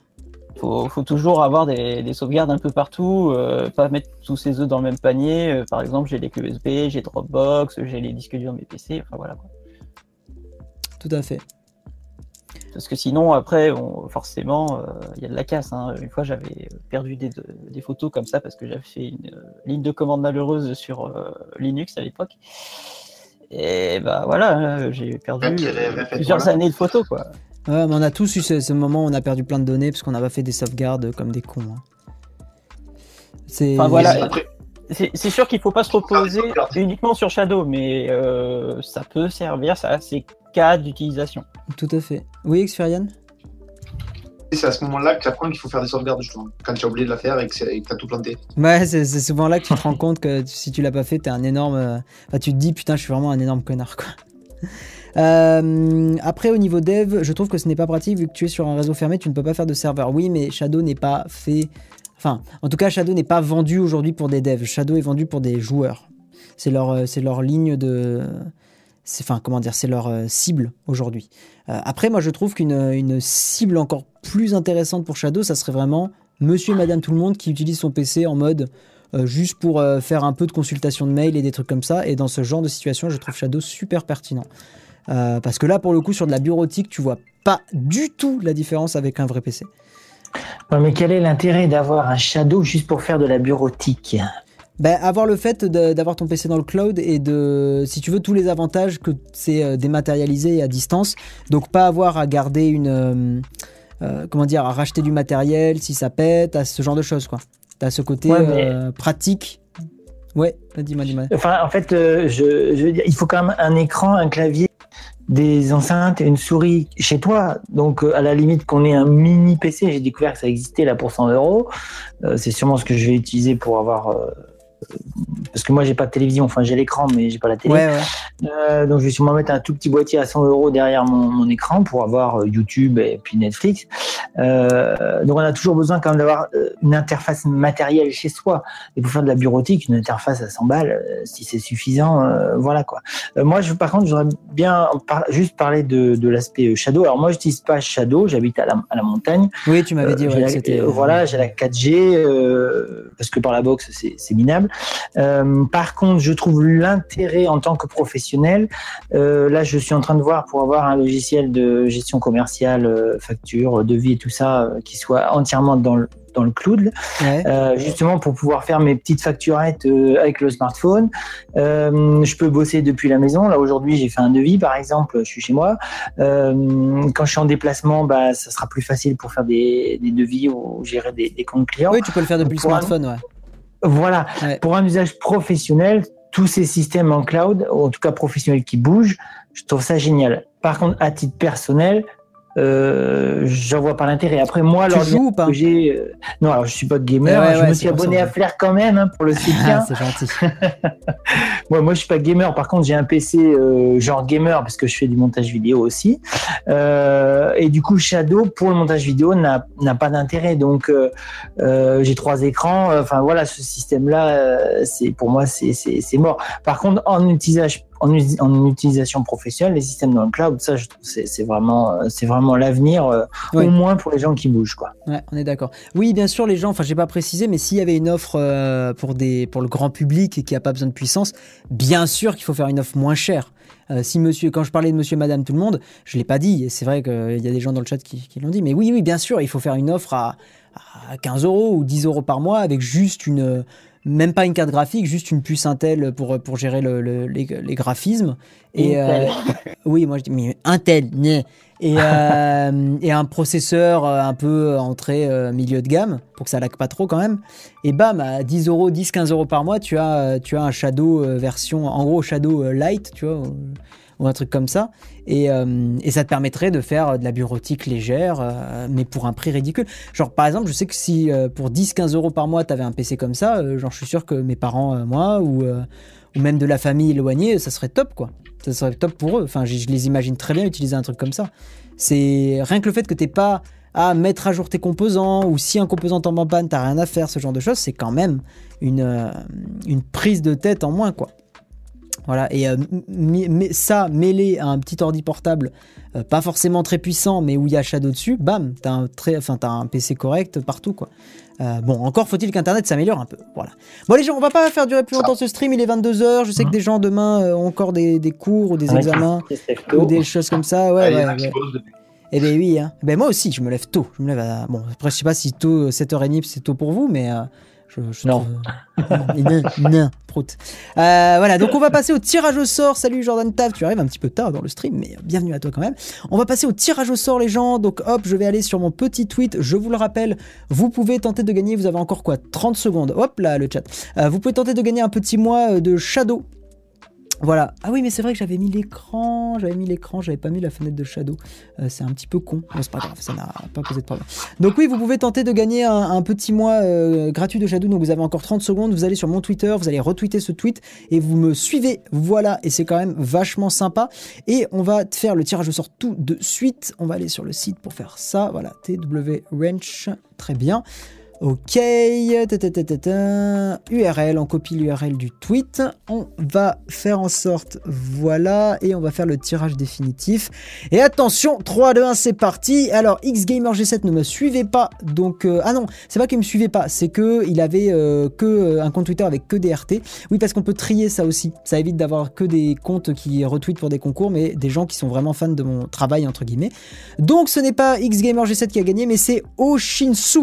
faut, faut toujours avoir des, des sauvegardes un peu partout, euh, pas mettre tous ses œufs dans le même panier. Euh, par exemple, j'ai les clés USB, j'ai Dropbox, j'ai les disques durs de mes PC, enfin voilà. Quoi. Tout à fait. Parce que sinon, après, on- forcément, euh, il y a de la casse. hein. Une fois, j'avais perdu des, des photos comme ça parce que j'avais fait une euh, ligne de commande malheureuse sur euh, Linux à l'époque. Et bah voilà, euh, j'ai perdu euh, répète, plusieurs voilà. années de photos, quoi. Ouais, mais on a tous eu ce, ce moment où on a perdu plein de données parce qu'on n'a pas fait des sauvegardes comme des cons. hein. C'est Enfin, voilà. Mais après, C'est c'est sûr qu'il faut pas se reposer sauvegardes. uniquement sur Shadow, mais euh, ça peut servir, ça a ses cas d'utilisation. tout à fait. Oui, Xferian c'est à ce moment-là que tu apprends qu'il faut faire des sauvegardes, justement. Quand tu as oublié de la faire et que tu as tout planté. Ouais, c'est souvent là que tu te *laughs* rends compte que si tu l'as pas fait, t'es un énorme. euh, Enfin, tu te dis, putain, je suis vraiment un énorme connard, quoi. *laughs* Euh, après, au niveau dev, je trouve que ce n'est pas pratique vu que tu es sur un réseau fermé, tu ne peux pas faire de serveur. Oui, mais Shadow n'est pas fait. Enfin, en tout cas, Shadow n'est pas vendu aujourd'hui pour des devs. Shadow est vendu pour des joueurs. C'est leur, euh, c'est leur ligne de. C'est- Enfin, comment c'est leur euh, cible aujourd'hui. Euh, après, moi, je trouve qu'une une cible encore plus intéressante pour Shadow, ça serait vraiment monsieur et madame tout le monde qui utilise son PC en mode euh, juste pour euh, faire un peu de consultation de mail et des trucs comme ça. Et dans ce genre de situation, je trouve Shadow super pertinent. Euh, parce que là, pour le coup, sur de la bureautique, tu vois pas du tout la différence avec un vrai PC. Mais quel est l'intérêt d'avoir un Shadow juste pour faire de la bureautique? Ben, avoir le fait d'avoir ton PC dans le cloud et de, si tu veux, tous les avantages que c'est euh, dématérialisé et à distance. Donc, pas avoir à garder une. euh, euh, comment dire, à racheter du matériel si ça pète, à ce genre de choses, quoi. T'as ce côté Ouais, mais- euh, pratique. Ouais, dis-moi, dis-moi. Enfin, en fait, euh, je, je veux dire, il faut quand même un écran, un clavier, des enceintes et une souris chez toi. Donc, à la limite qu'on ait un mini PC, j'ai découvert que ça existait là pour 100 euros. C'est sûrement ce que je vais utiliser pour avoir. Parce que moi, j'ai pas de télévision. Enfin, j'ai l'écran, mais j'ai pas la télé. Ouais, ouais. Euh, donc, je vais sûrement mettre un tout petit boîtier à 100 euros derrière mon, mon écran pour avoir euh, YouTube et puis Netflix. Euh, donc, on a toujours besoin quand même d'avoir une interface matérielle chez soi. Et pour faire de la bureautique, une interface à 100 balles, si c'est suffisant, euh, voilà quoi. Moi, je, par contre, je voudrais bien par- juste parler de, de l'aspect Shadow. Alors, moi, je n'utilise pas Shadow, j'habite à la, à la montagne. Oui, tu m'avais dit ouais, la- c'était. voilà, j'ai la 4G euh, parce que par la box c'est c'est Euh, par contre, je trouve l'intérêt en tant que professionnel. euh, là, je suis en train de voir pour avoir un logiciel de gestion commerciale, euh, facture, devis et tout ça qui soit entièrement dans le dans le cloud, Ouais. euh, justement pour pouvoir faire mes petites facturettes euh, avec le smartphone. Euh, je peux bosser depuis la maison. Là aujourd'hui, j'ai fait un devis, par exemple, je suis chez moi. Quand je suis en déplacement, bah, ça sera plus facile pour faire des, des devis ou gérer des, des comptes clients. Oui, tu peux le faire depuis le un- smartphone, ouais. Voilà. Ouais. Pour un usage professionnel, tous ces systèmes en cloud, ou en tout cas professionnels qui bougent, je trouve ça génial. Par contre, à titre personnel, euh, j'en vois pas l'intérêt. Après, moi, Tu joues ou pas que j'ai, euh, non, alors je suis pas gamer. Ouais, je ouais, me suis abonné à. Flair quand même hein, pour le *laughs* soutien. c'est gentil. *laughs* Moi, moi, je suis pas gamer. Par contre, j'ai un PC euh, genre gamer parce que je fais du montage vidéo aussi. Et du coup, Shadow pour le montage vidéo n'a pas d'intérêt. Donc, j'ai trois écrans. Enfin voilà, ce système-là, c'est pour moi, c'est c'est c'est mort. Par contre, en utilisage en, en, utilisation professionnelle, les systèmes dans le cloud, ça, c'est vraiment, euh, c'est vraiment l'avenir, euh, au moins pour les gens qui bougent, quoi. Ouais, on est d'accord. Oui, bien sûr, les gens, enfin, j'ai pas précisé, mais s'il y avait une offre euh, pour des, pour le grand public et qui a pas besoin de puissance, bien sûr qu'il faut faire une offre moins chère. si monsieur, quand je parlais de monsieur, madame, tout le monde, je l'ai pas dit, et c'est vrai qu'il y a des gens dans le chat qui, qui l'ont dit, mais oui, oui, bien sûr, il faut faire une offre à, à 15 euros ou 10 euros par mois avec juste une, même pas une carte graphique, juste une puce Intel pour, pour gérer le, les, les, graphismes. Et euh, *laughs* oui, moi je dis mais Intel, et, euh, *laughs* et un processeur euh, un peu entrée milieu de gamme pour que ça lag pas trop quand même. Et bam, à 10 euros, 10, 15 euros par mois, tu as, tu as un Shadow version, en gros Shadow Light, tu vois ou un truc comme ça. Et, euh, et, ça te permettrait de faire de la bureautique légère, euh, mais pour un prix ridicule. Genre, par exemple, je sais que si euh, pour 10-15 euros par mois, tu avais un PC comme ça, genre, je suis sûr que mes parents, moi, ou, ou même de la famille éloignée, ça serait top, quoi. Ça serait top pour eux. Enfin, je, les imagine très bien utiliser un truc comme ça. C'est rien que le fait que t'aies pas à mettre à jour tes composants, ou si un composant tombe en panne, t'as rien à faire, ce genre de choses, c'est quand même une, une prise de tête en moins, quoi. Voilà, et euh, ça mêlé à un petit ordi portable, euh, pas forcément très puissant, mais où il y a Shadow dessus, bam, t'as un, très, enfin, as un PC correct partout, quoi. Euh, bon, encore faut-il qu'Internet s'améliore un peu. Voilà. Bon, les gens, on va pas faire durer plus longtemps ce stream. Il est 22h. Je sais que mmh. des gens demain ont encore des, cours ou des examens ou des choses comme ça. Ouais, ouais, ouais. Eh ben oui, hein. ben moi aussi, je me lève tôt. Je me lève à... Bon, après, je sais pas si tôt, 7h30, c'est tôt pour vous, mais non. non, prout. Euh, voilà, donc on va passer au tirage au sort. Salut Jordan Tav, tu arrives un petit peu tard dans le stream, mais bienvenue à toi quand même. On va passer au tirage au sort, les gens. Donc hop, je vais aller sur mon petit tweet. Je vous le rappelle, vous pouvez tenter de gagner. Vous avez encore quoi? 30 secondes. Hop là, le chat. Euh, vous pouvez tenter de gagner un petit mois euh, de Shadow voilà. Ah oui, mais c'est vrai que j'avais mis l'écran, j'avais mis l'écran, j'avais pas mis la fenêtre de Shadow. Euh, c'est un petit peu con. c'est pas grave, ça n'a pas posé de problème. Donc oui, vous pouvez tenter de gagner un, petit mois euh, gratuit de Shadow. Donc vous avez encore 30 secondes. Vous allez sur mon Twitter, vous allez retweeter ce tweet et vous me suivez. Voilà. Et c'est quand même vachement sympa. Et on va faire le tirage au sort tout de suite. On va aller sur le site pour faire ça. Voilà. TW Wrench. Très bien. Ok, URL, on copie l'URL du tweet, on va faire en sorte, voilà, et on va faire le tirage définitif. Et attention, 3, 2, 1, c'est parti. Alors, XGamerG7 ne me suivait pas, donc, euh, ah non, c'est pas qu'il me suivait pas, c'est que il avait euh, que euh, un compte Twitter avec que des RT. Oui, parce qu'on peut trier ça aussi, ça évite d'avoir que des comptes qui retweetent pour des concours, mais des gens qui sont vraiment fans de mon travail, entre guillemets. Donc, ce n'est pas XGamerG7 qui a gagné, mais c'est Oshinsu.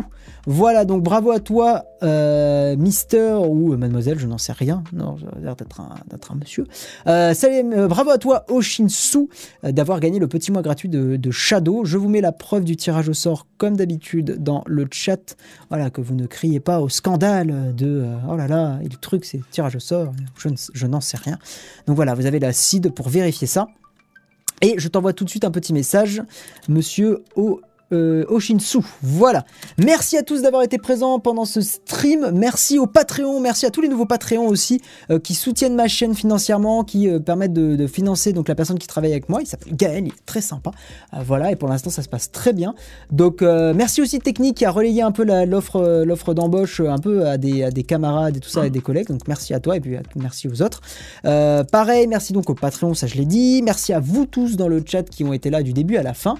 Voilà, donc bravo à toi, euh, Mister ou Mademoiselle, je n'en sais rien. Non, j'ai l'air d'être un, un, monsieur. Euh, salut, euh, bravo à toi, Oshinsu, d'avoir gagné le petit mois gratuit de, Shadow. Je vous mets la preuve du tirage au sort, comme d'habitude, dans le chat. Voilà, que vous ne criez pas au scandale de oh là là, et le truc, c'est tirage au sort. Je, je n'en sais rien. Donc voilà, vous avez la CID pour vérifier ça. Et je t'envoie tout de suite un petit message, monsieur O euh, Oshinsu. Voilà. Merci à tous d'avoir été présents pendant ce stream. Merci au Patreon. Merci à tous les nouveaux Patreons aussi euh, qui soutiennent ma chaîne financièrement, qui euh, permettent de, financer donc la personne qui travaille avec moi. Il s'appelle Gaël, il est très sympa. voilà. Et pour l'instant, ça se passe très bien. Donc, merci aussi Technique qui a relayé un peu l'offre d'embauche un peu à des, camarades et tout ça, à des collègues. Donc, merci à toi et puis merci aux autres. pareil, merci donc au Patreon, ça je l'ai dit. Merci à vous tous dans le chat qui ont été là du début à la fin.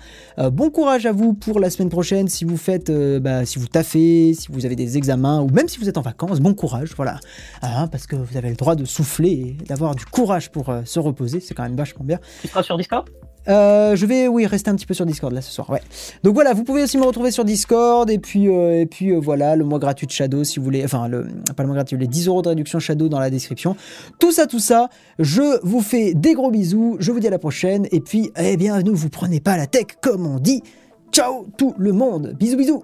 bon courage à vous pour la semaine prochaine. Si vous faites, euh, bah, si vous taffez, si vous avez des examens ou même si vous êtes en vacances, bon courage, voilà. Hein, parce que vous avez le droit de souffler et d'avoir du courage pour euh, se reposer. C'est quand même vachement bien. Tu seras sur Discord? Euh, je vais, oui, rester un petit peu sur Discord là ce soir. Ouais. Donc voilà, vous pouvez aussi me retrouver sur Discord et puis, et puis voilà, le mois gratuit de Shadow si vous voulez, enfin le, pas le mois gratuit, les 10 euros de réduction Shadow dans la description. Tout ça, tout ça, je vous fais des gros bisous, je vous dis à la prochaine et puis, eh bien, ne vous prenez pas la tech comme on dit. Ciao tout le monde. Bisous bisous.